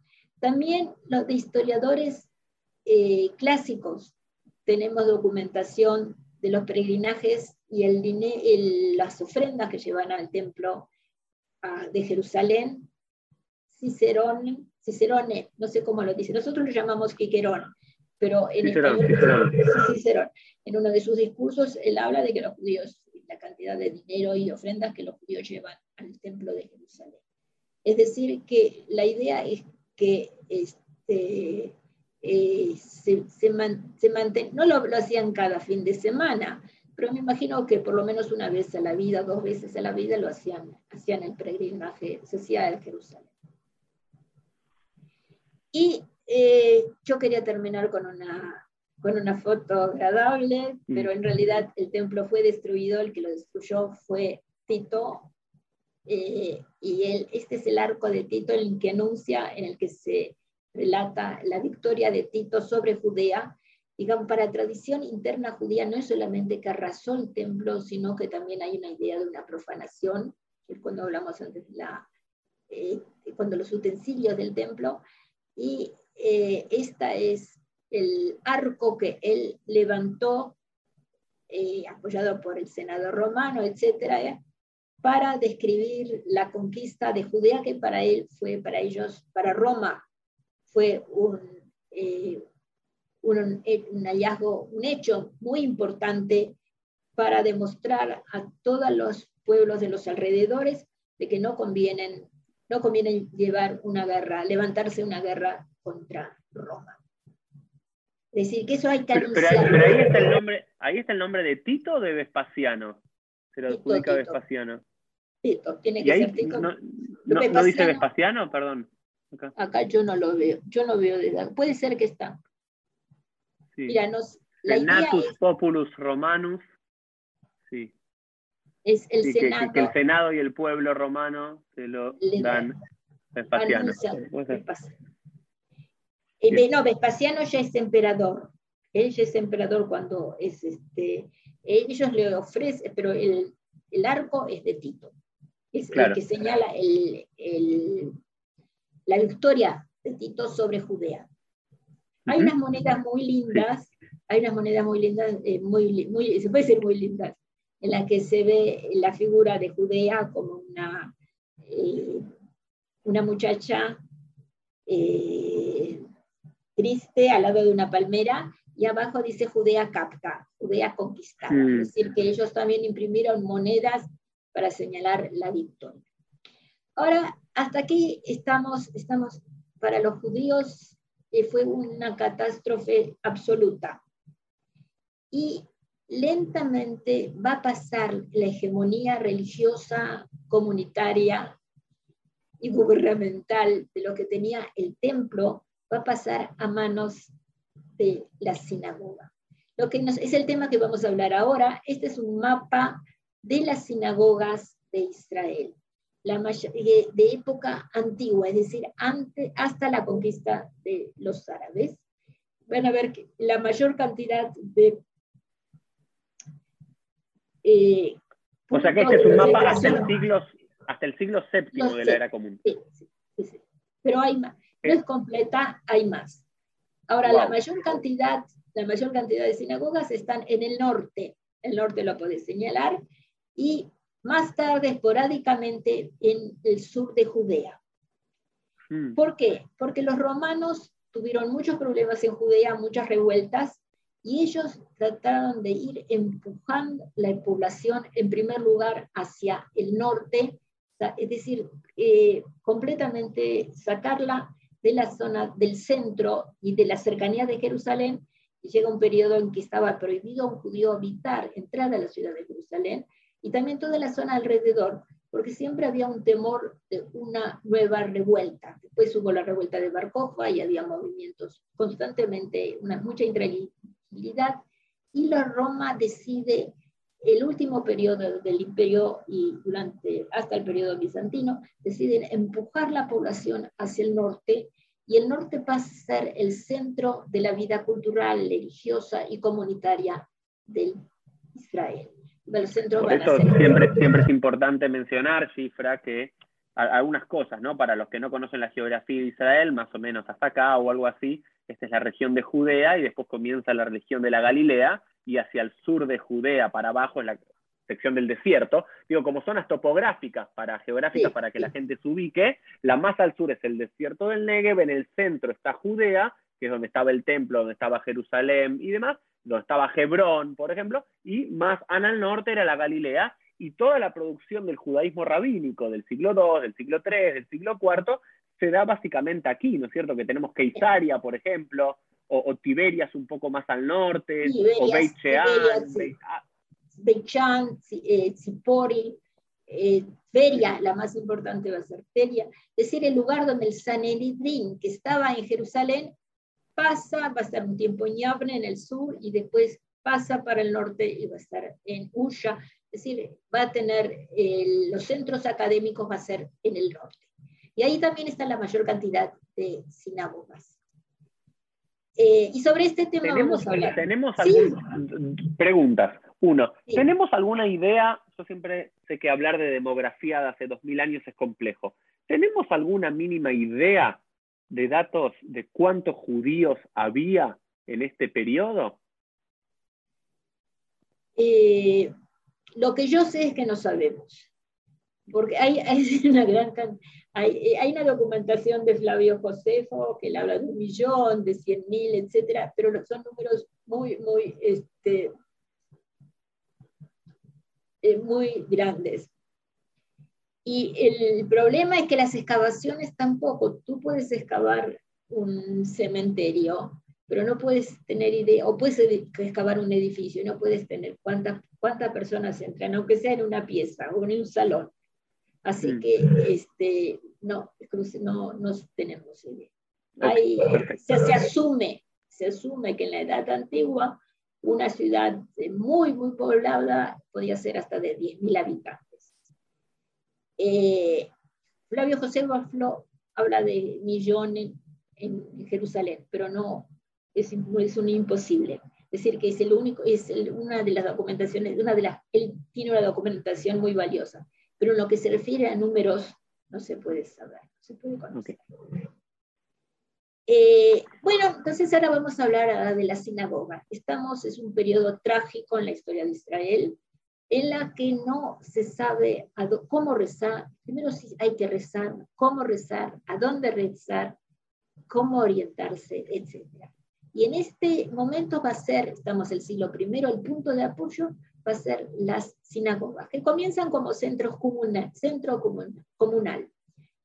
También los de historiadores eh, clásicos. Tenemos documentación de los peregrinajes y el, las ofrendas que llevan al templo ah, de Jerusalén. Cicerone, Cicerone, no sé cómo lo dice, nosotros lo llamamos Quiquerón, pero en, en uno de sus discursos él habla de que los judíos, la cantidad de dinero y ofrendas que los judíos llevan al templo de Jerusalén. Es decir, que la idea es que este, eh, se, se, no lo, lo, hacían cada fin de semana, pero me imagino que por lo menos una vez a la vida, dos veces a la vida lo hacían, hacían el peregrinaje, se hacía el Jerusalén. Y eh, yo quería terminar con una, con una foto agradable, mm. pero en realidad el templo fue destruido, el que lo destruyó fue Tito, eh, y él, este es el arco de Tito en el que anuncia, en el que se relata la victoria de Tito sobre Judea. Digamos, para tradición interna judía no es solamente que arrasó el templo, sino que también hay una idea de una profanación, que cuando hablamos antes de eh, cuando los utensilios del templo, y eh, esta es el arco que él levantó, eh, apoyado por el Senado romano, etcétera, eh, para describir la conquista de Judea, que para él fue, para ellos, para Roma, fue un, eh, un, un, hallazgo, un hecho muy importante para demostrar a todos los pueblos de los alrededores de que no conviene, no conviene llevar una guerra, levantarse una guerra contra Roma. Es decir, que eso hay que pero, pero, ahí, está el nombre, ahí está el nombre de Tito o de Vespasiano. Se lo adjudica Vespasiano. Tito, tiene que ser Tito. No, no, dice Vespasiano? Perdón. Acá. yo no lo veo, yo no veo de edad. Puede ser que está. Sí. Mira, nos, la Senatus Populus Romanus. Sí. Es el Senado. Que, el Senado y el pueblo romano se lo dan Vespasiano. Eh, no, Vespasiano ya es emperador. Él ya es emperador cuando es este. Ellos le ofrecen, pero el, el arco es de Tito. Es el que señala el, el, la victoria de Tito sobre Judea. Hay unas monedas muy lindas, hay unas monedas muy lindas, eh, muy, muy, se puede decir muy lindas, en las que se ve la figura de Judea como una, eh, una muchacha eh, triste al lado de una palmera y abajo dice Judea capta, Judea conquistada. Es decir, que ellos también imprimieron monedas para señalar la victoria. Ahora, hasta aquí estamos, estamos para los judíos, eh, fue una catástrofe absoluta. Y lentamente va a pasar la hegemonía religiosa, comunitaria y gubernamental de lo que tenía el templo, va a pasar a manos de la sinagoga. Lo que es el tema que vamos a hablar ahora. Este es un mapa de las sinagogas de Israel, la de, de, época antigua, es decir, antes, hasta la conquista de los árabes. Van a ver que la mayor cantidad de... Eh, o sea que este es un mapa hasta el siglo, hasta el siglo VII de la era común. Sí, sí, sí, Pero hay más. No es completa, hay más. Ahora, la mayor cantidad, la mayor cantidad de sinagogas están en el norte. El norte lo podés señalar y más tarde esporádicamente en el sur de Judea. ¿Por qué? Porque los romanos tuvieron muchos problemas en Judea, muchas revueltas, y ellos trataron de ir empujando la población en primer lugar hacia el norte, es decir, eh, completamente sacarla de la zona del centro y de la cercanía de Jerusalén. Llega un periodo en que estaba prohibido a un judío habitar, entrar a la ciudad de Jerusalén, y también toda la zona alrededor, porque siempre había un temor de una nueva revuelta. Después hubo la revuelta de Barcofa y había movimientos constantemente, una, mucha intranquilidad, y la Roma decide el último periodo del imperio y durante hasta el periodo bizantino deciden empujar la población hacia el norte y el norte pasa a ser el centro de la vida cultural, religiosa y comunitaria de Israel. Por eso siempre, siempre es importante mencionar, Cifra, que algunas cosas, ¿no? Para los que no conocen la geografía de Israel, más o menos hasta acá o algo así, esta es la región de Judea y después comienza la región de la Galilea y hacia el sur de Judea para abajo es la sección del desierto. Digo, como zonas topográficas para geográficas para que la gente se ubique, la más al sur es el desierto del Negev, en el centro está Judea, que es donde estaba el templo, donde estaba Jerusalén y demás, donde estaba Hebrón, por ejemplo, y más al norte era la Galilea, y toda la producción del judaísmo rabínico del siglo II, del siglo III, del siglo IV, se da básicamente aquí, ¿no es cierto? Que tenemos Keisaria, por ejemplo, o, Tiberias un poco más al norte, o Beit Shean, Zipori, eh, Feria, la más importante va a ser Feria, es decir, el lugar donde el Sanedrin, que estaba en Jerusalén, pasa, va a estar un tiempo en Yavne, en el sur, y después pasa para el norte y va a estar en Usha, es decir, va a tener los centros académicos, va a ser en el norte. Y ahí también está la mayor cantidad de sinagogas. Eh, y sobre este tema ¿Tenemos, vamos a hablar. Tenemos algunas preguntas. Uno, ¿tenemos alguna idea? Yo siempre sé que hablar de demografía de hace dos mil años es complejo. ¿Tenemos alguna mínima idea de datos de cuántos judíos había en este periodo? Eh, lo que yo sé es que no sabemos. porque hay, [LAUGHS] hay una gran hay, hay, una documentación de Flavio Josefo que le habla de un millón, de cien mil, etcétera, pero son números muy, muy, este, eh, muy grandes. Y el problema es que las excavaciones tampoco, tú puedes excavar un cementerio, pero no puedes tener idea, o puedes excavar un edificio, no puedes tener cuántas, cuántas personas entran, aunque sea en una pieza o en un salón. Así mm. que este, no, no, no tenemos idea. se, se, asume, se asume que en la edad antigua una ciudad muy, muy poblada podía ser hasta de 10.000 habitantes. Eh, Flavio José Baflo habla de millones en Jerusalén, pero no, es, es un imposible. Es decir, que es el único, es una de las documentaciones, una de las, él tiene una documentación muy valiosa, pero en lo que se refiere a números no se puede saber, no se puede conocer. Eh, bueno, entonces ahora vamos a hablar de la sinagoga. Estamos, es un periodo trágico en la historia de Israel, en la que no se sabe cómo rezar, primero si hay que rezar, cómo rezar, a dónde rezar, cómo orientarse, etc. Y en este momento va a ser, estamos en el siglo I, el punto de apoyo va a ser las sinagogas, que comienzan como centros comunal, centro comunal.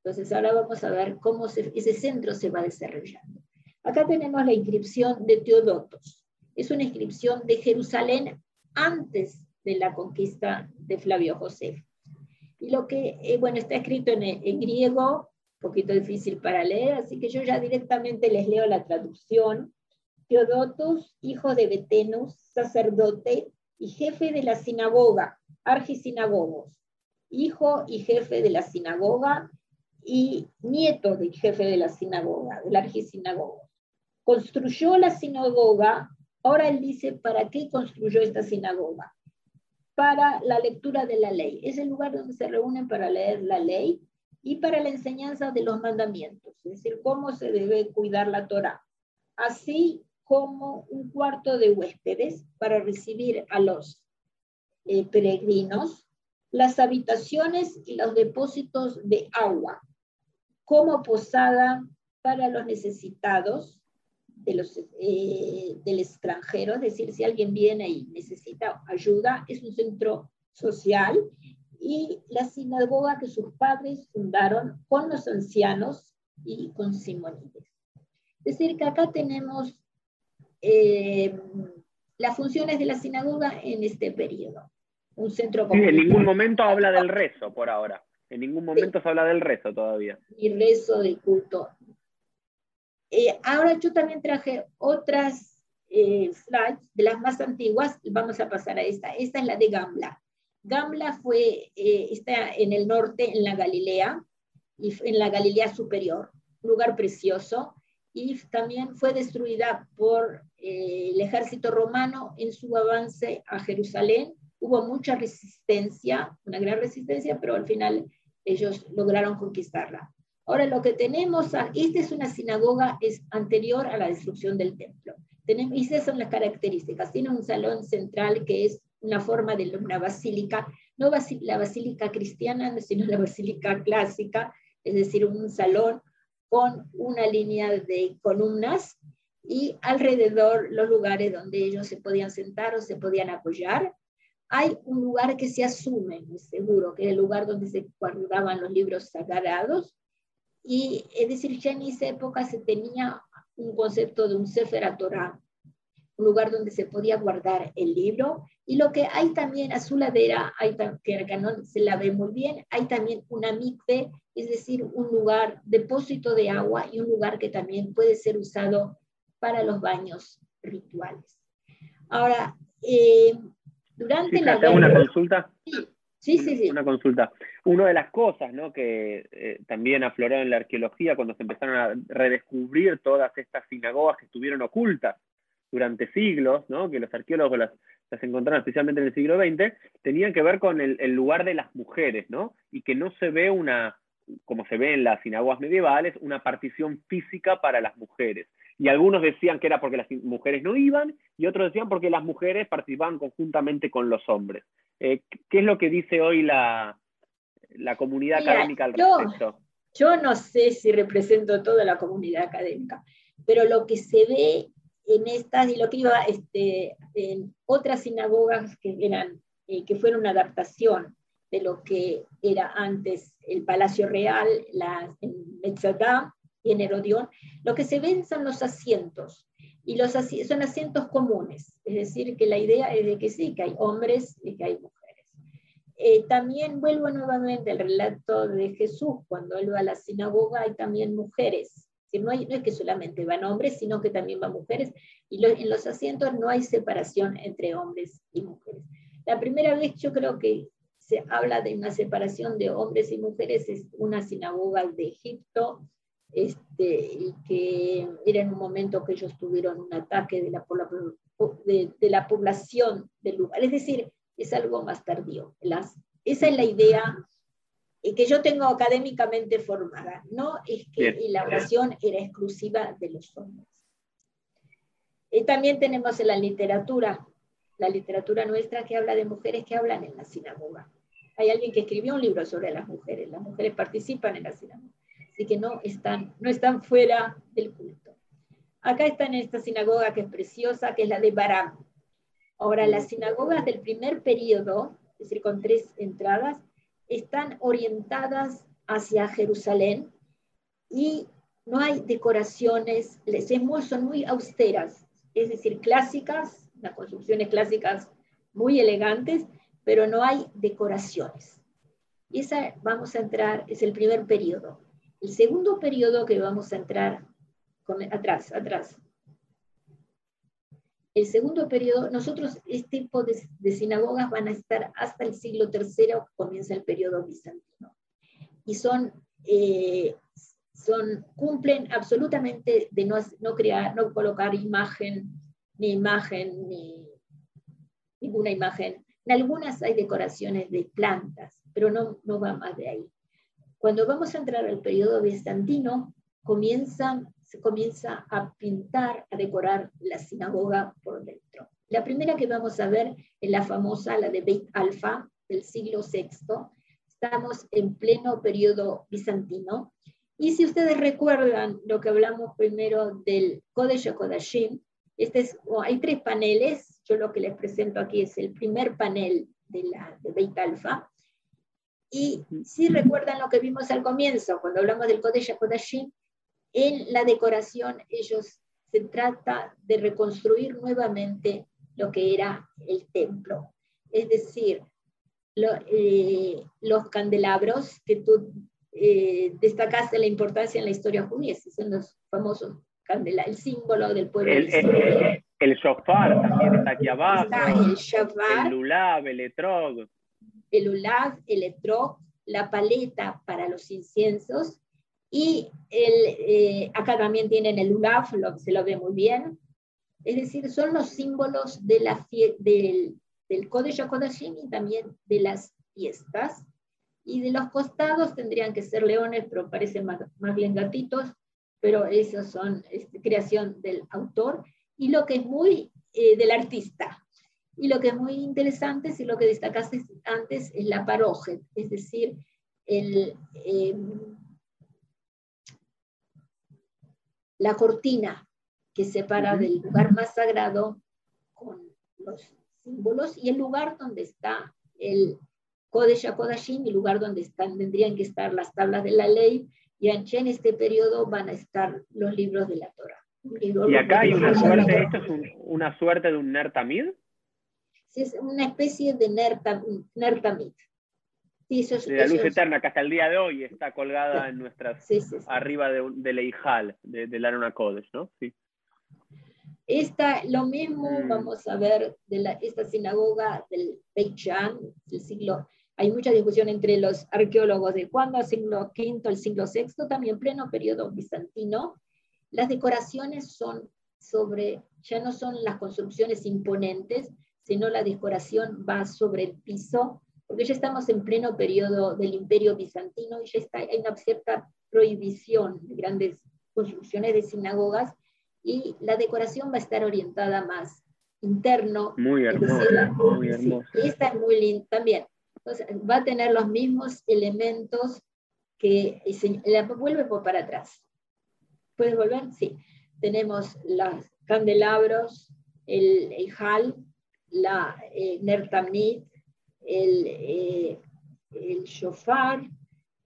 Entonces ahora vamos a ver cómo ese centro se va desarrollando. Acá tenemos la inscripción de Teodotos. Es una inscripción de Jerusalén antes de la conquista de Flavio José. Y lo que, eh, bueno, está escrito en, en griego, un poquito difícil para leer, así que yo ya directamente les leo la traducción. Teodotos, hijo de Betenus, sacerdote y jefe de la sinagoga, argisinagogos, hijo y jefe de la sinagoga y nieto del jefe de la sinagoga, del argisinagogo. Construyó la sinagoga, ahora él dice, ¿para qué construyó esta sinagoga? Para la lectura de la ley. Es el lugar donde se reúnen para leer la ley y para la enseñanza de los mandamientos, es decir, cómo se debe cuidar la Torah. Así como un cuarto de huéspedes para recibir a los eh, peregrinos, las habitaciones y los depósitos de agua, como posada para los necesitados de los, eh, del extranjero, es decir, si alguien viene y necesita ayuda, es un centro social, y la sinagoga que sus padres fundaron con los ancianos y con Simonides. Es decir, que acá tenemos eh, las funciones de la sinagoga en este periodo. Un centro sí, en ningún momento habla del rezo por ahora. En ningún momento se habla del rezo todavía. Y rezo de culto. Eh, ahora yo también traje otras eh, de las más antiguas. Vamos a pasar a esta. Esta es la de Gamla. Gamla fue, eh, está en el norte, en la Galilea, y en la Galilea superior, lugar precioso, y también fue destruida por el ejército romano en su avance a Jerusalén. Hubo mucha resistencia, una gran resistencia, pero al final ellos lograron conquistarla. Ahora lo que tenemos, esta es una sinagoga es anterior a la destrucción del templo. Tenemos, y esas son las características. Tiene un salón central que es una forma de una basílica, no la basílica cristiana, [LAUGHS] sino la basílica clásica, es decir, un salón con una línea de columnas y alrededor los lugares donde ellos se podían sentar o se podían apoyar hay un lugar que se asume, seguro, que es el lugar donde se guardaban los libros sagrados. Y es decir, ya en esa época se tenía un concepto de un Sefer Torah, un lugar donde se podía guardar el libro. Y lo que hay también a su ladera, hay, que no se la ve muy bien, hay también una mikve, es decir, un lugar, depósito de agua y un lugar que también puede ser usado para los baños rituales. Ahora, eh, durante la una consulta. Sí, sí, sí. Una consulta. Una de las cosas ¿no? que eh, también afloró en la arqueología cuando se empezaron a redescubrir todas estas sinagogas que estuvieron ocultas durante siglos, ¿no? que los arqueólogos las, las encontraron especialmente en el siglo XX, tenían que ver con el, el, lugar de las mujeres, ¿no? y que no se ve una, como se ve en las sinagogas medievales, una partición física para las mujeres y algunos decían que era porque las mujeres no iban, y otros decían porque las mujeres participaban conjuntamente con los hombres. Eh, ¿Qué es lo que dice hoy la, la comunidad académica al respecto. Yo no sé si represento toda la comunidad académica, pero lo que se ve en estas y lo que iba este, en otras sinagogas que, eran, eh, que fueron una adaptación de lo que era antes el Palacio Real, la, en Metzadá y en Herodión, lo que se ven son los asientos, y los son asientos comunes, es decir, que la idea es de que sí, que hay hombres y que hay mujeres. Eh, también vuelvo nuevamente al relato de Jesús, cuando él va a la sinagoga hay también mujeres, no, hay, no es que solamente van hombres, sino que también van mujeres, y en los asientos no hay separación entre hombres y mujeres. La primera vez yo creo que se habla de una separación de hombres y mujeres es una sinagoga de Egipto, este, y que era en un momento que ellos tuvieron un ataque de la, de, de la población del lugar. Es decir, es algo más tardío. Las, esa es la idea que yo tengo académicamente formada, no es que la oración era exclusiva de los hombres. Y también tenemos en la literatura, la literatura nuestra que habla de mujeres que hablan en la sinagoga. Hay alguien que escribió un libro sobre las mujeres, las mujeres participan en la sinagoga, que no están, no están fuera del culto. Acá está en esta sinagoga que es preciosa, que es la de Baram. Ahora, las sinagogas del primer periodo, es decir, con tres entradas, están orientadas hacia Jerusalén y no hay decoraciones, son muy austeras, es decir, clásicas, las construcciones clásicas muy elegantes, pero no hay decoraciones. Y esa vamos a entrar, es el primer periodo. El segundo periodo que vamos a entrar, atrás, atrás, el segundo periodo, nosotros, este tipo de, sinagogas van a estar hasta el siglo III, comienza el periodo bizantino. Y son, eh, son cumplen absolutamente de no, no, crear, no colocar imagen, ni imagen, ni ninguna imagen. En algunas hay decoraciones de plantas, pero no, no va más de ahí. Cuando vamos a entrar al periodo bizantino, comienzan se comienza a pintar, a decorar la sinagoga por dentro. La primera que vamos a ver es la famosa, la de Beit Alfa, del siglo VI. Estamos en pleno periodo bizantino. Y si ustedes recuerdan lo que hablamos primero del Kodesh Kodashim, este es, hay tres paneles, yo lo que les presento aquí es el primer panel de, la, de Beit Alfa. Y si recuerdan lo que vimos al comienzo, cuando hablamos del Kodesh Kodashim, en la decoración ellos se trata de reconstruir nuevamente lo que era el templo. Es decir, eh, los candelabros que tú eh, destacaste la importancia en la historia judía, son los famosos candelabros, el símbolo del pueblo. El, el, el, shofar también está aquí abajo. el shofar. El ulav, el etrog. El ulav, el etrog, la paleta para los inciensos y el, eh, acá también tienen el ULAF, lo, se lo ve muy bien. Es decir, son los símbolos de la del, del Kodesh Kodashim y también de las fiestas. Y de los costados tendrían que ser leones, pero parecen más, más bien gatitos, pero esos son este, creación del autor. Y lo que es muy eh, del artista. Y lo que es muy interesante, si lo que destacaste antes, es la paroje, es decir, el, eh, la cortina que separa del lugar más sagrado con los símbolos y el lugar donde está el Kodesh HaKodashim, el lugar donde están, tendrían que estar las tablas de la ley, y en este periodo van a estar los libros de la Torah. ¿Y acá hay una suerte, esto es una suerte de un Nertamid? Sí, es una especie de Nertamid la luz eterna que hasta el día de hoy está colgada en nuestras, arriba de, de Leijal, de, de la Codes, ¿no? Sí. Esta, lo mismo mm. vamos a ver de la, esta sinagoga del Beit del siglo, hay mucha discusión entre los arqueólogos de cuándo, siglo V, el siglo VI, también pleno periodo bizantino. Las decoraciones son sobre, ya no son las construcciones imponentes, sino la decoración va sobre el piso porque ya estamos en pleno periodo del imperio bizantino y ya está, hay una cierta prohibición de grandes construcciones de sinagogas y la decoración va a estar orientada más interno. Muy hermoso. muy hermoso. esta es muy linda también. Entonces, va a tener los mismos elementos que la vuelve por para atrás. ¿Puedes volver? Sí. Tenemos los candelabros, el, el hal, la eh, nertamnit, el, eh, el shofar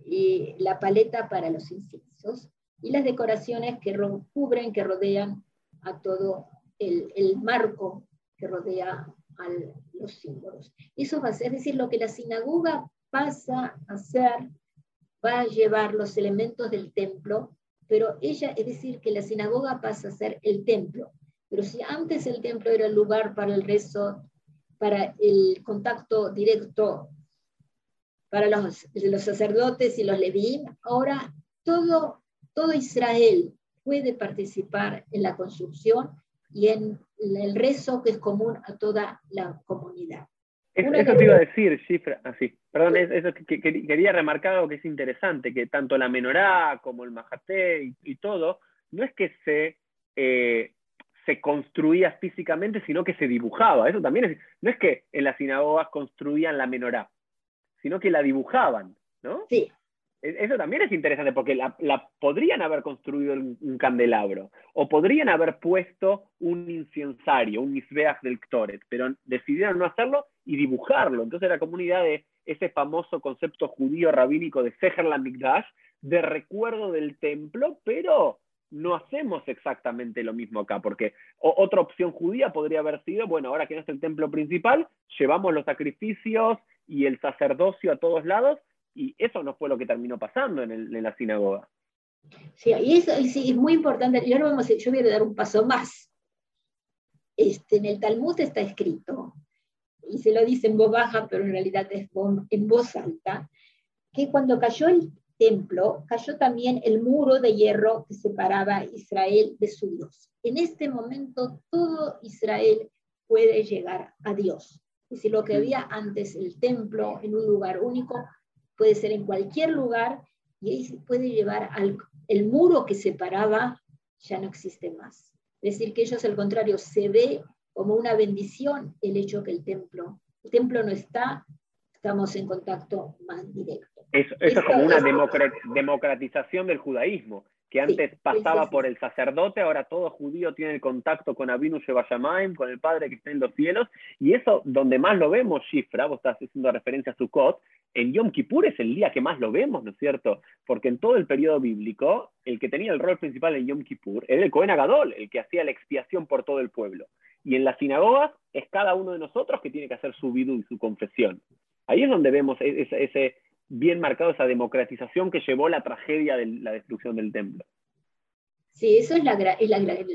y la paleta para los inciensos y las decoraciones que cubren, que rodean a todo el, el marco que rodea a los símbolos. Eso va a ser, es decir, lo que la sinagoga pasa a ser, va a llevar los elementos del templo, pero ella, es decir, que la sinagoga pasa a ser el templo. Pero si antes el templo era el lugar para el rezo, para el contacto directo para los, los sacerdotes y los levín, ahora todo, todo Israel puede participar en la construcción y en el rezo que es común a toda la comunidad. eso te iba a decir, Shifra, así. Ah, perdón, eso que, quería remarcar algo que es interesante, que tanto la menorá como el majaté y, todo, no es que se, eh, se construía físicamente, sino que se dibujaba. Eso también es, no es que en las sinagogas construían la menorá, sino que la dibujaban, ¿no? Sí. E, eso también es interesante porque la, podrían haber construido un, candelabro o podrían haber puesto un inciensario, un misbeach del Ktoret, pero decidieron no hacerlo y dibujarlo. Entonces la comunidad de ese famoso concepto judío rabínico de Seher Mikdash, de recuerdo del templo, pero no hacemos exactamente lo mismo acá, porque otra opción judía podría haber sido, bueno, ahora que no es el templo principal, llevamos los sacrificios y el sacerdocio a todos lados, y eso no fue lo que terminó pasando en, la sinagoga. Sí, y eso sí, es muy importante. Yo, vamos, yo voy a dar un paso más. Este, en el Talmud está escrito, y se lo dice en voz baja, pero en realidad es en voz alta, que cuando cayó el templo, cayó también el muro de hierro que separaba Israel de su Dios. En este momento todo Israel puede llegar a Dios. Y si lo que había antes el templo en un lugar único, puede ser en cualquier lugar y ahí se puede llevar al el muro que separaba, ya no existe más. Es decir, que ellos al contrario se ve como una bendición el hecho que el templo, el templo no está, estamos en contacto más directo. Eso, es como una democratización del judaísmo, que antes pasaba por el sacerdote, ahora todo judío tiene el contacto con Abinu Shevashamaim, con el Padre que está en los cielos, y eso donde más lo vemos, Shifra, vos estás haciendo referencia a Sukkot, en Yom Kippur es el día que más lo vemos, ¿no es cierto? Porque en todo el periodo bíblico, el que tenía el rol principal en Yom Kippur era el Cohen Agadol, el que hacía la expiación por todo el pueblo. Y en las sinagogas es cada uno de nosotros que tiene que hacer su vidú y su confesión. Ahí es donde vemos e-, ese, ese bien marcado esa democratización que llevó la tragedia de la destrucción del templo. Sí, eso es la,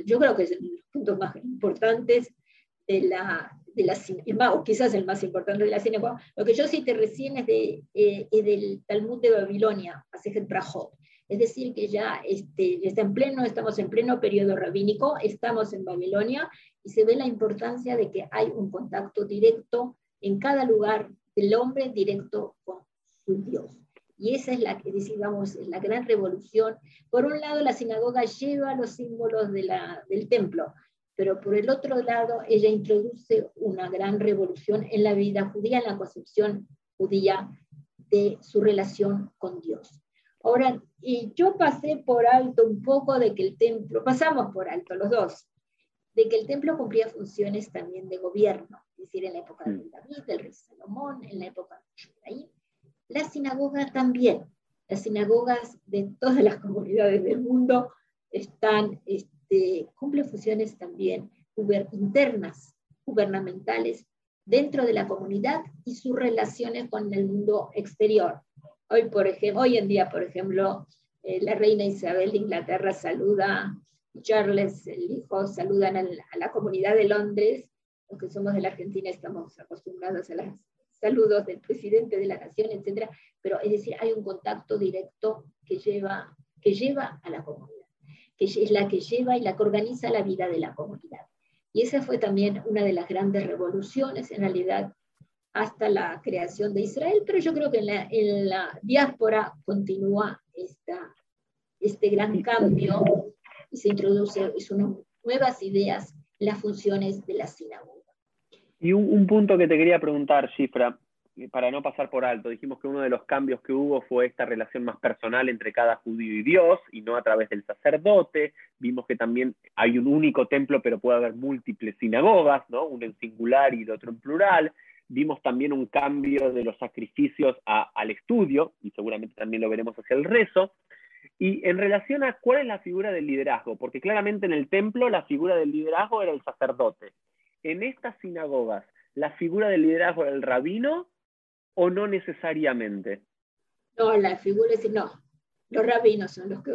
yo creo que es uno de los puntos más importantes de la, de la o quizás el más importante de la cine. Lo que yo cité recién es, de, eh, del Talmud de Babilonia, Asejet Prajot. Es decir, que ya este, está en pleno, estamos en pleno periodo rabínico, estamos en Babilonia y se ve la importancia de que hay un contacto directo en cada lugar del hombre directo con Dios. Y esa es la que decimos, la gran revolución. Por un lado, la sinagoga lleva los símbolos de la, del templo, pero por el otro lado, ella introduce una gran revolución en la vida judía, en la concepción judía de su relación con Dios. Ahora, y yo pasé por alto un poco de que el templo, pasamos por alto los dos, de que el templo cumplía funciones también de gobierno, es decir, en la época de mm. David, del rey Salomón, en la época de Ibrahim, la sinagoga también. Las sinagogas de todas las comunidades del mundo están, este, cumplen funciones también internas, gubernamentales, dentro de la comunidad y sus relaciones con el mundo exterior. Hoy, por ejemplo, hoy en día, por ejemplo, eh, la reina Isabel de Inglaterra saluda, Charles, el hijo, saludan a la comunidad de Londres. Los que somos de la Argentina estamos acostumbrados a las saludos del presidente de la nación, etcétera, pero es decir, hay un contacto directo que lleva, que lleva a la comunidad, que es la que lleva y la que organiza la vida de la comunidad. Y esa fue también una de las grandes revoluciones, en realidad, hasta la creación de Israel, pero yo creo que en la, diáspora continúa esta, este gran cambio y se introduce nuevas ideas en las funciones de la sinagoga. Y un, punto que te quería preguntar, Cifra, para no pasar por alto, dijimos que uno de los cambios que hubo fue esta relación más personal entre cada judío y Dios y no a través del sacerdote. Vimos que también hay un único templo, pero puede haber múltiples sinagogas, ¿no? uno en singular y el otro en plural. Vimos también un cambio de los sacrificios al estudio, y seguramente también lo veremos hacia el rezo. Y en relación a cuál es la figura del liderazgo, porque claramente en el templo la figura del liderazgo era el sacerdote. En estas sinagogas, ¿la figura del liderazgo era el rabino o no necesariamente? No, la figura es, no, los rabinos son los que,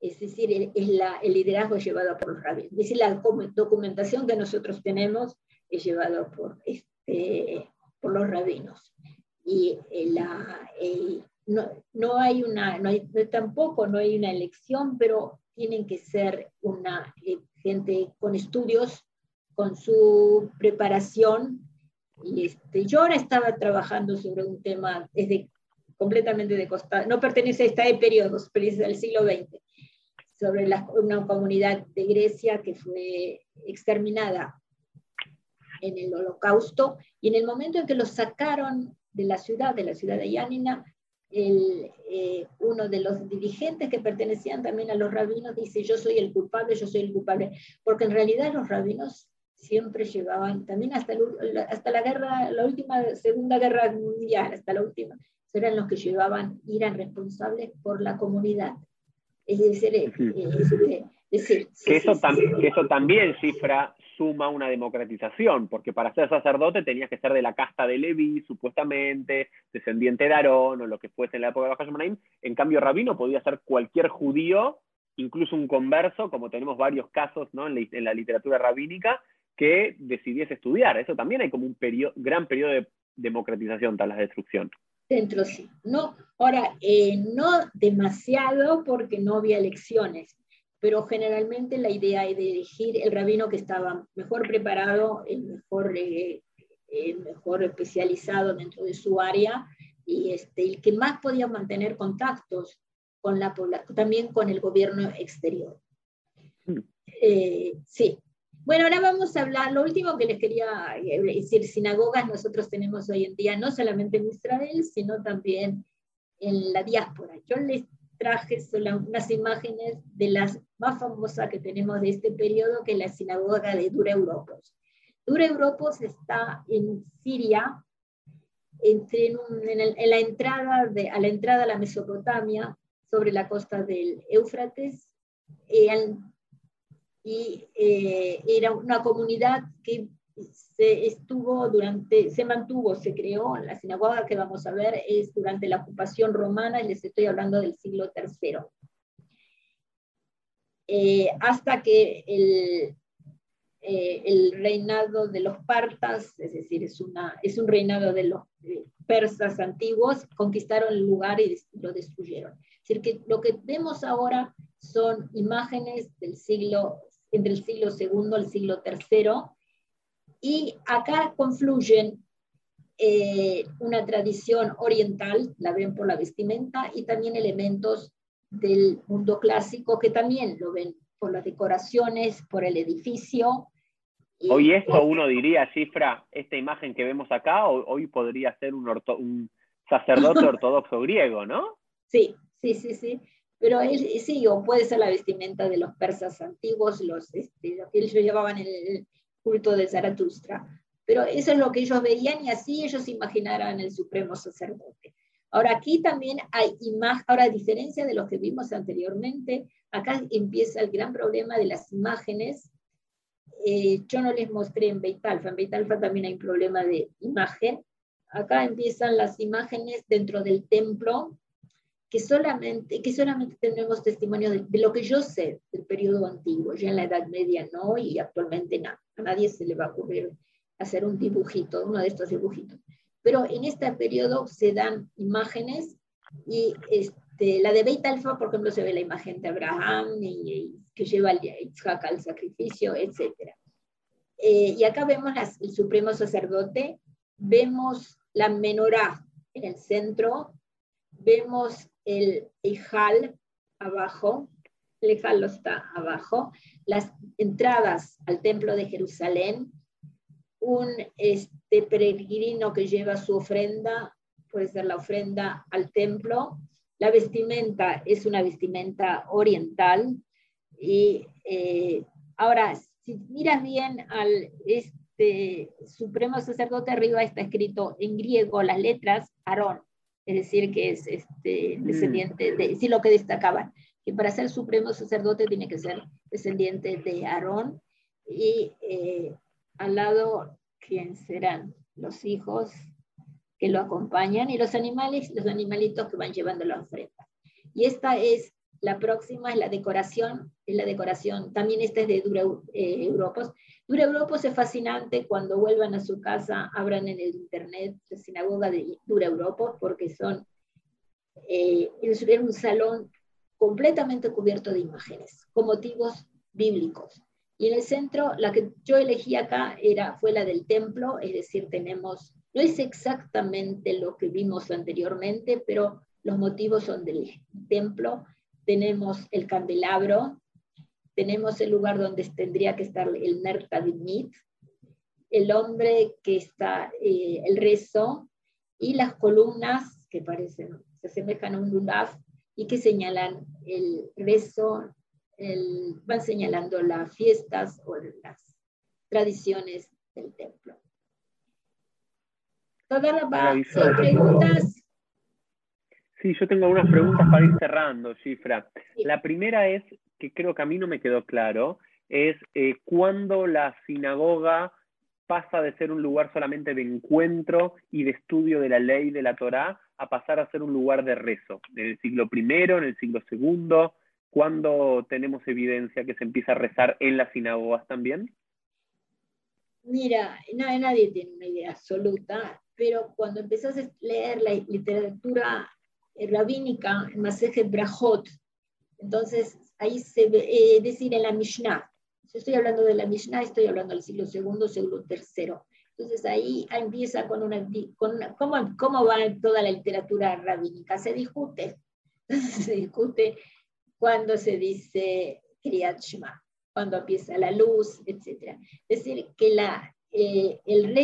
es decir, es la, el liderazgo llevado por los rabinos. Es decir, la documentación que nosotros tenemos es llevado por, este, por los rabinos. Y eh, la, no, no, hay una, no hay, tampoco no hay una elección, pero tienen que ser una eh, gente con estudios, con su preparación. Y este, yo ahora estaba trabajando sobre un tema desde completamente de costa, no pertenece a este periodo, pertenece al siglo XX, sobre una comunidad de Grecia que fue exterminada en el holocausto, y en el momento en que los sacaron de la ciudad, de la ciudad de Yanina, el, eh, uno de los dirigentes que pertenecían también a los rabinos dice, yo soy el culpable, yo soy el culpable, porque en realidad los rabinos siempre llevaban, también hasta, hasta la guerra, la última, segunda guerra mundial, hasta la última, eran los que llevaban, eran responsables por la comunidad. Es decir, que, eso que eso también cifra suma una democratización, porque para ser sacerdote tenías que ser de la casta de Leví, supuestamente, descendiente de Aarón o lo que fuese en la época de Bajashmonaim. En cambio, rabino podía ser cualquier judío, incluso un converso, como tenemos varios casos ¿no? en, la, literatura rabínica, que decidiese estudiar. Eso también hay como un gran periodo de democratización tras la destrucción. Dentro sí. No, ahora, eh, no demasiado porque no había elecciones, pero generalmente la idea es de elegir el rabino que estaba mejor preparado, el mejor, eh, mejor especializado dentro de su área y este, el que más podía mantener contactos con la también con el gobierno exterior. Mm. Eh, sí. Bueno, ahora vamos a hablar, lo último que les quería eh, decir, sinagogas nosotros tenemos hoy en día, no solamente en Israel, sino también en la diáspora. Yo les traje solo unas imágenes de las más famosas que tenemos de este periodo, que es la sinagoga de Dura Europos. Dura Europos está en Siria, entre en, la entrada de, a la entrada a la Mesopotamia, sobre la costa del Éufrates, eh, y eh, era una comunidad que se estuvo durante, se mantuvo, se creó, la sinagoga que vamos a ver es durante la ocupación romana, y les estoy hablando del siglo III. Eh, hasta que el, eh, el, reinado de los partas, es decir, es, una, es un reinado de los persas antiguos, conquistaron el lugar y lo destruyeron. Es decir, que lo que vemos ahora son imágenes del siglo, entre el siglo II al siglo III, y acá confluyen eh, una tradición oriental, la ven por la vestimenta, y también elementos del mundo clásico que también lo ven por las decoraciones, por el edificio. Hoy esto uno diría, cifra, esta imagen que vemos acá, hoy podría ser un, un sacerdote [LAUGHS] ortodoxo griego, ¿no? Sí, sí, sí, sí. Pero sí, o puede ser la vestimenta de los persas antiguos, los, este, que ellos llevaban el, culto de Zaratustra. Pero eso es lo que ellos veían y así ellos imaginaran el supremo sacerdote. Ahora aquí también hay imágenes, ahora a diferencia de lo que vimos anteriormente, acá empieza el gran problema de las imágenes. Eh, yo no les mostré en Beit Alfa, en Beit Alfa también hay un problema de imagen. Acá empiezan las imágenes dentro del templo, que solamente, que solamente tenemos testimonio de, lo que yo sé del periodo antiguo, ya en la Edad Media no, y actualmente no, a nadie se le va a ocurrir hacer un dibujito, uno de estos dibujitos. Pero en este periodo se dan imágenes y este, la de Beit Alfa, por ejemplo, se ve la imagen de Abraham y, que lleva a Isaac al sacrificio, etc. Eh, y acá vemos el supremo sacerdote, vemos la menorá en el centro, vemos el Ejal abajo, el está abajo, las entradas al templo de Jerusalén, un este, peregrino que lleva su ofrenda, puede ser la ofrenda al templo. La vestimenta es una vestimenta oriental. Y eh, ahora, si miras bien al este supremo sacerdote, arriba está escrito en griego las letras Aarón, es decir, que es este, mm. descendiente de, sí, lo que destacaban, que para ser supremo sacerdote tiene que ser descendiente de Aarón. Y eh, al lado, ¿quién serán? Los hijos que lo acompañan y los animales, los animalitos que van llevando la ofrenda. Y esta es la próxima, es la decoración, es la decoración, también esta es de Dura eh, Europos. Dura Europos es fascinante, cuando vuelvan a su casa, abran en el internet la sinagoga de Dura Europos, porque son, eh, es un salón completamente cubierto de imágenes, con motivos bíblicos. Y en el centro, la que yo elegí acá era, fue la del templo, es decir, tenemos, no es exactamente lo que vimos anteriormente, pero los motivos son del templo. Tenemos el candelabro, tenemos el lugar donde tendría que estar el Mertadimit, el hombre que está, eh, el rezo, y las columnas que parecen, se asemejan a un lulaf y que señalan el rezo, van señalando las fiestas o las tradiciones del templo. Todas las preguntas. Sí, yo tengo algunas preguntas para ir cerrando, Cifra. La primera es, que creo que a mí no me quedó claro, es eh, cuándo la sinagoga pasa de ser un lugar solamente de encuentro y de estudio de la ley de la Torá a pasar a ser un lugar de rezo. En el siglo I, en el siglo II, ¿Cuándo tenemos evidencia que se empieza a rezar en las sinagogas también? Mira, nadie tiene una idea absoluta, pero cuando empezás a leer la literatura rabínica, en Masejet Brahot, entonces ahí se ve, eh, decir, en la Mishnah, si estoy hablando de la Mishnah, estoy hablando del siglo II, siglo III. Entonces ahí empieza con una, con ¿cómo, ¿cómo va toda la literatura rabínica? Se discute, [LAUGHS] se discute cuando se dice Kriyat Shema, cuando empieza la luz, etc. Es decir, que la, eh, el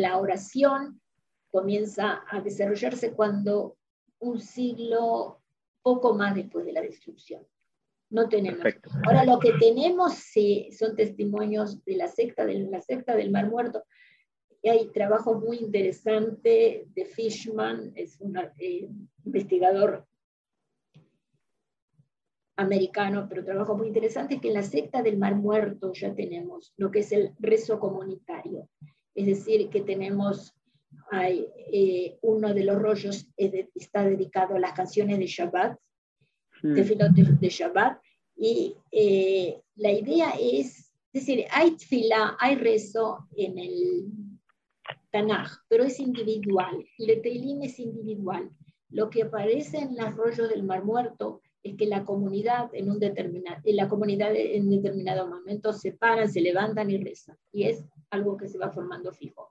la oración comienza a desarrollarse cuando un siglo poco más después de la destrucción. No tenemos. Ahora lo que tenemos sí, son testimonios de la secta, de la secta del Mar Muerto. Y hay trabajo muy interesante de Fishman, es un eh, investigador americano, pero trabajo muy interesante, es que en la secta del Mar Muerto ya tenemos lo que es el rezo comunitario. Es decir, que tenemos, hay, eh, uno de los rollos está dedicado a las canciones de Shabbat, de hmm. filotes de Shabbat, y eh, la idea es, es decir, hay fila, hay rezo en el Tanaj, pero es individual, el Teilim es individual. Lo que aparece en los rollos del Mar Muerto es que la comunidad en un determinado, la comunidad en determinado momento se paran, se levantan y rezan. Y es algo que se va formando fijo.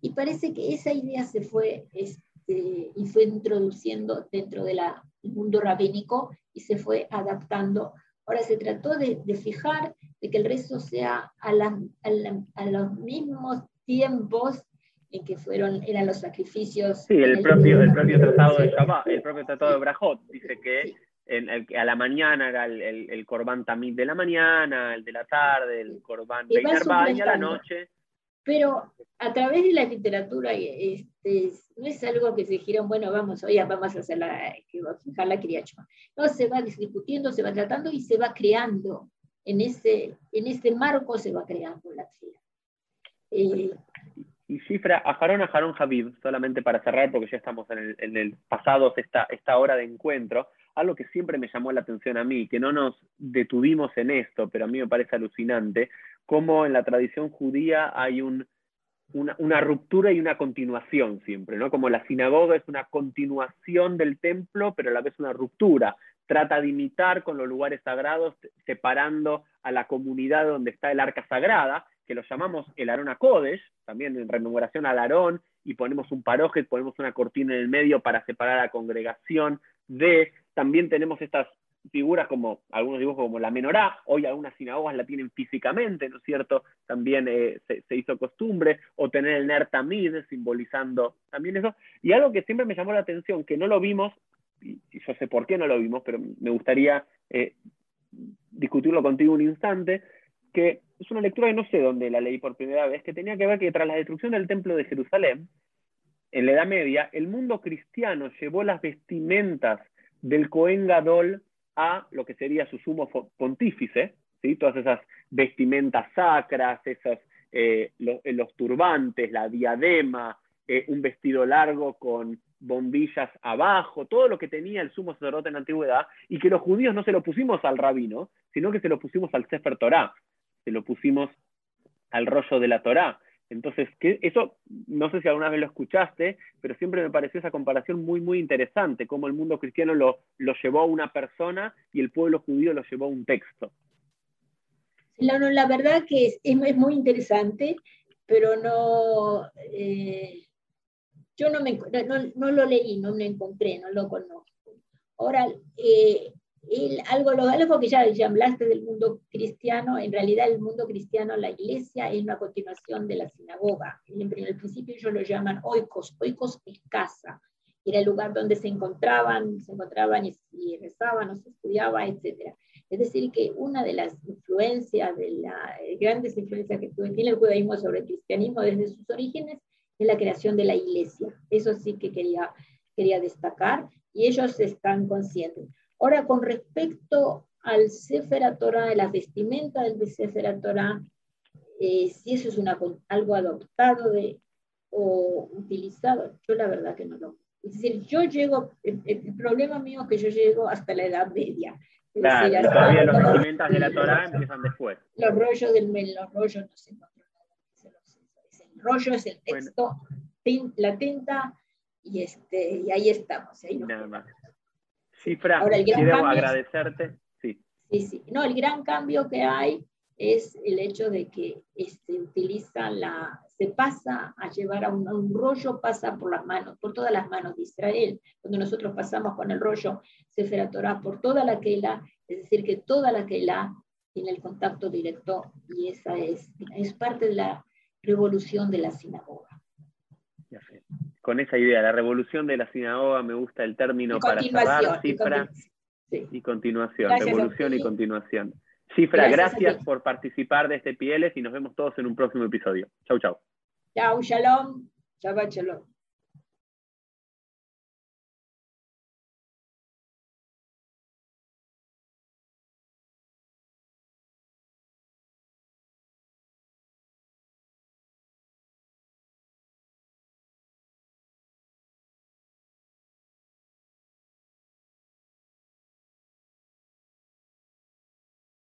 Y parece que esa idea se fue este, y fue introduciendo dentro del mundo rabínico y se fue adaptando. Ahora se trató de, fijar de que el rezo sea a, a, los mismos tiempos en que fueron, eran los sacrificios. Sí, el, propio, el propio tratado de Shabbat, el propio tratado de Brajot, dice que a la mañana era el, el, el Corban Tamid de la mañana, el de la tarde, el Corban Beinarba y a la noche. Pero a través de la literatura este, no es algo que se dijeron, bueno, vamos, hoy vamos a hacer la, fijar la criachma. No, se va discutiendo, se va tratando y se va creando. En ese, en este marco se va creando la tría. Eh, y cifra a Jarón a Jarón Javid, solamente para cerrar, porque ya estamos en el, en el pasado, esta, esta hora de encuentro algo que siempre me llamó la atención a mí, que no nos detuvimos en esto, pero a mí me parece alucinante, cómo en la tradición judía hay un, una, ruptura y una continuación siempre, ¿no? Como la sinagoga es una continuación del templo, pero a la vez una ruptura. Trata de imitar con los lugares sagrados, separando a la comunidad donde está el arca sagrada, que lo llamamos el Arón a Kodesh, también en rememoración al Aarón, y ponemos un paroje, ponemos una cortina en el medio para separar a la congregación de también tenemos estas figuras como algunos dibujos como la menorá, hoy algunas sinagogas la tienen físicamente, ¿no es cierto? También eh, se, hizo costumbre, o tener el Ner Tamid simbolizando también eso. Y algo que siempre me llamó la atención, que no lo vimos, y, yo sé por qué no lo vimos, pero me gustaría eh, discutirlo contigo un instante, que es una lectura que no sé dónde la leí por primera vez, que tenía que ver que tras la destrucción del templo de Jerusalén, en la Edad Media, el mundo cristiano llevó las vestimentas del Cohen Gadol a lo que sería su sumo pontífice, ¿sí? todas esas vestimentas sacras, esos, eh, eh, los, turbantes, la diadema, eh, un vestido largo con bombillas abajo, todo lo que tenía el sumo sacerdote en la antigüedad, y que los judíos no se lo pusimos al rabino, sino que se lo pusimos al Sefer Torah, se lo pusimos al rollo de la Torah. Entonces, que eso no sé si alguna vez lo escuchaste, pero siempre me pareció esa comparación muy, muy interesante, cómo el mundo cristiano lo, lo llevó a una persona y el pueblo judío lo llevó a un texto. La, la verdad que es, es, muy interesante, pero no, eh, yo no, me, no, no, lo leí, no lo encontré, no lo conozco. Ahora, eh, algo, lo, algo que ya, ya hablaste del mundo cristiano, en realidad el mundo cristiano, la iglesia, es una continuación de la sinagoga. En, el principio ellos lo llaman oikos, oikos es casa, era el lugar donde se encontraban, se encontraban y, rezaban o se estudiaba, etc. Es decir, que una de las influencias, de las eh, grandes influencias que tiene el judaísmo sobre el cristianismo desde sus orígenes, es la creación de la iglesia. Eso sí que quería, quería destacar y ellos están conscientes. Ahora, con respecto al Sefer Torah, de la vestimenta del Sefer Torah, eh, si eso es una, algo adoptado de, o utilizado, yo la verdad que no lo. Es decir, yo llego, el, problema mío es que yo llego hasta la Edad Media. Claro, decir, todavía los vestimentas de la Torah empiezan después. Los rollos del los rollos no sé, el rollo es el texto, la tinta, y, este, y ahí estamos. Ahí Nada más. Cifra, Ahora, el gran quiero agradecerte. Sí. sí, sí. No, el gran cambio que hay es el hecho de que se este, utiliza la, se pasa a llevar a un, rollo, pasa por las manos, por todas las manos de Israel. Cuando nosotros pasamos con el rollo Sefer Torah por toda la Keilah, es decir, que toda la Keilah tiene el contacto directo y esa es, es parte de la revolución de la sinagoga. Con esa idea, la revolución de la sinagoga, me gusta el término para cerrar, cifra y, continuación, revolución y continuación. Cifra, gracias, por participar de este Pieles y nos vemos todos en un próximo episodio. Chau, chau. Chau, shalom. Shabbat shalom.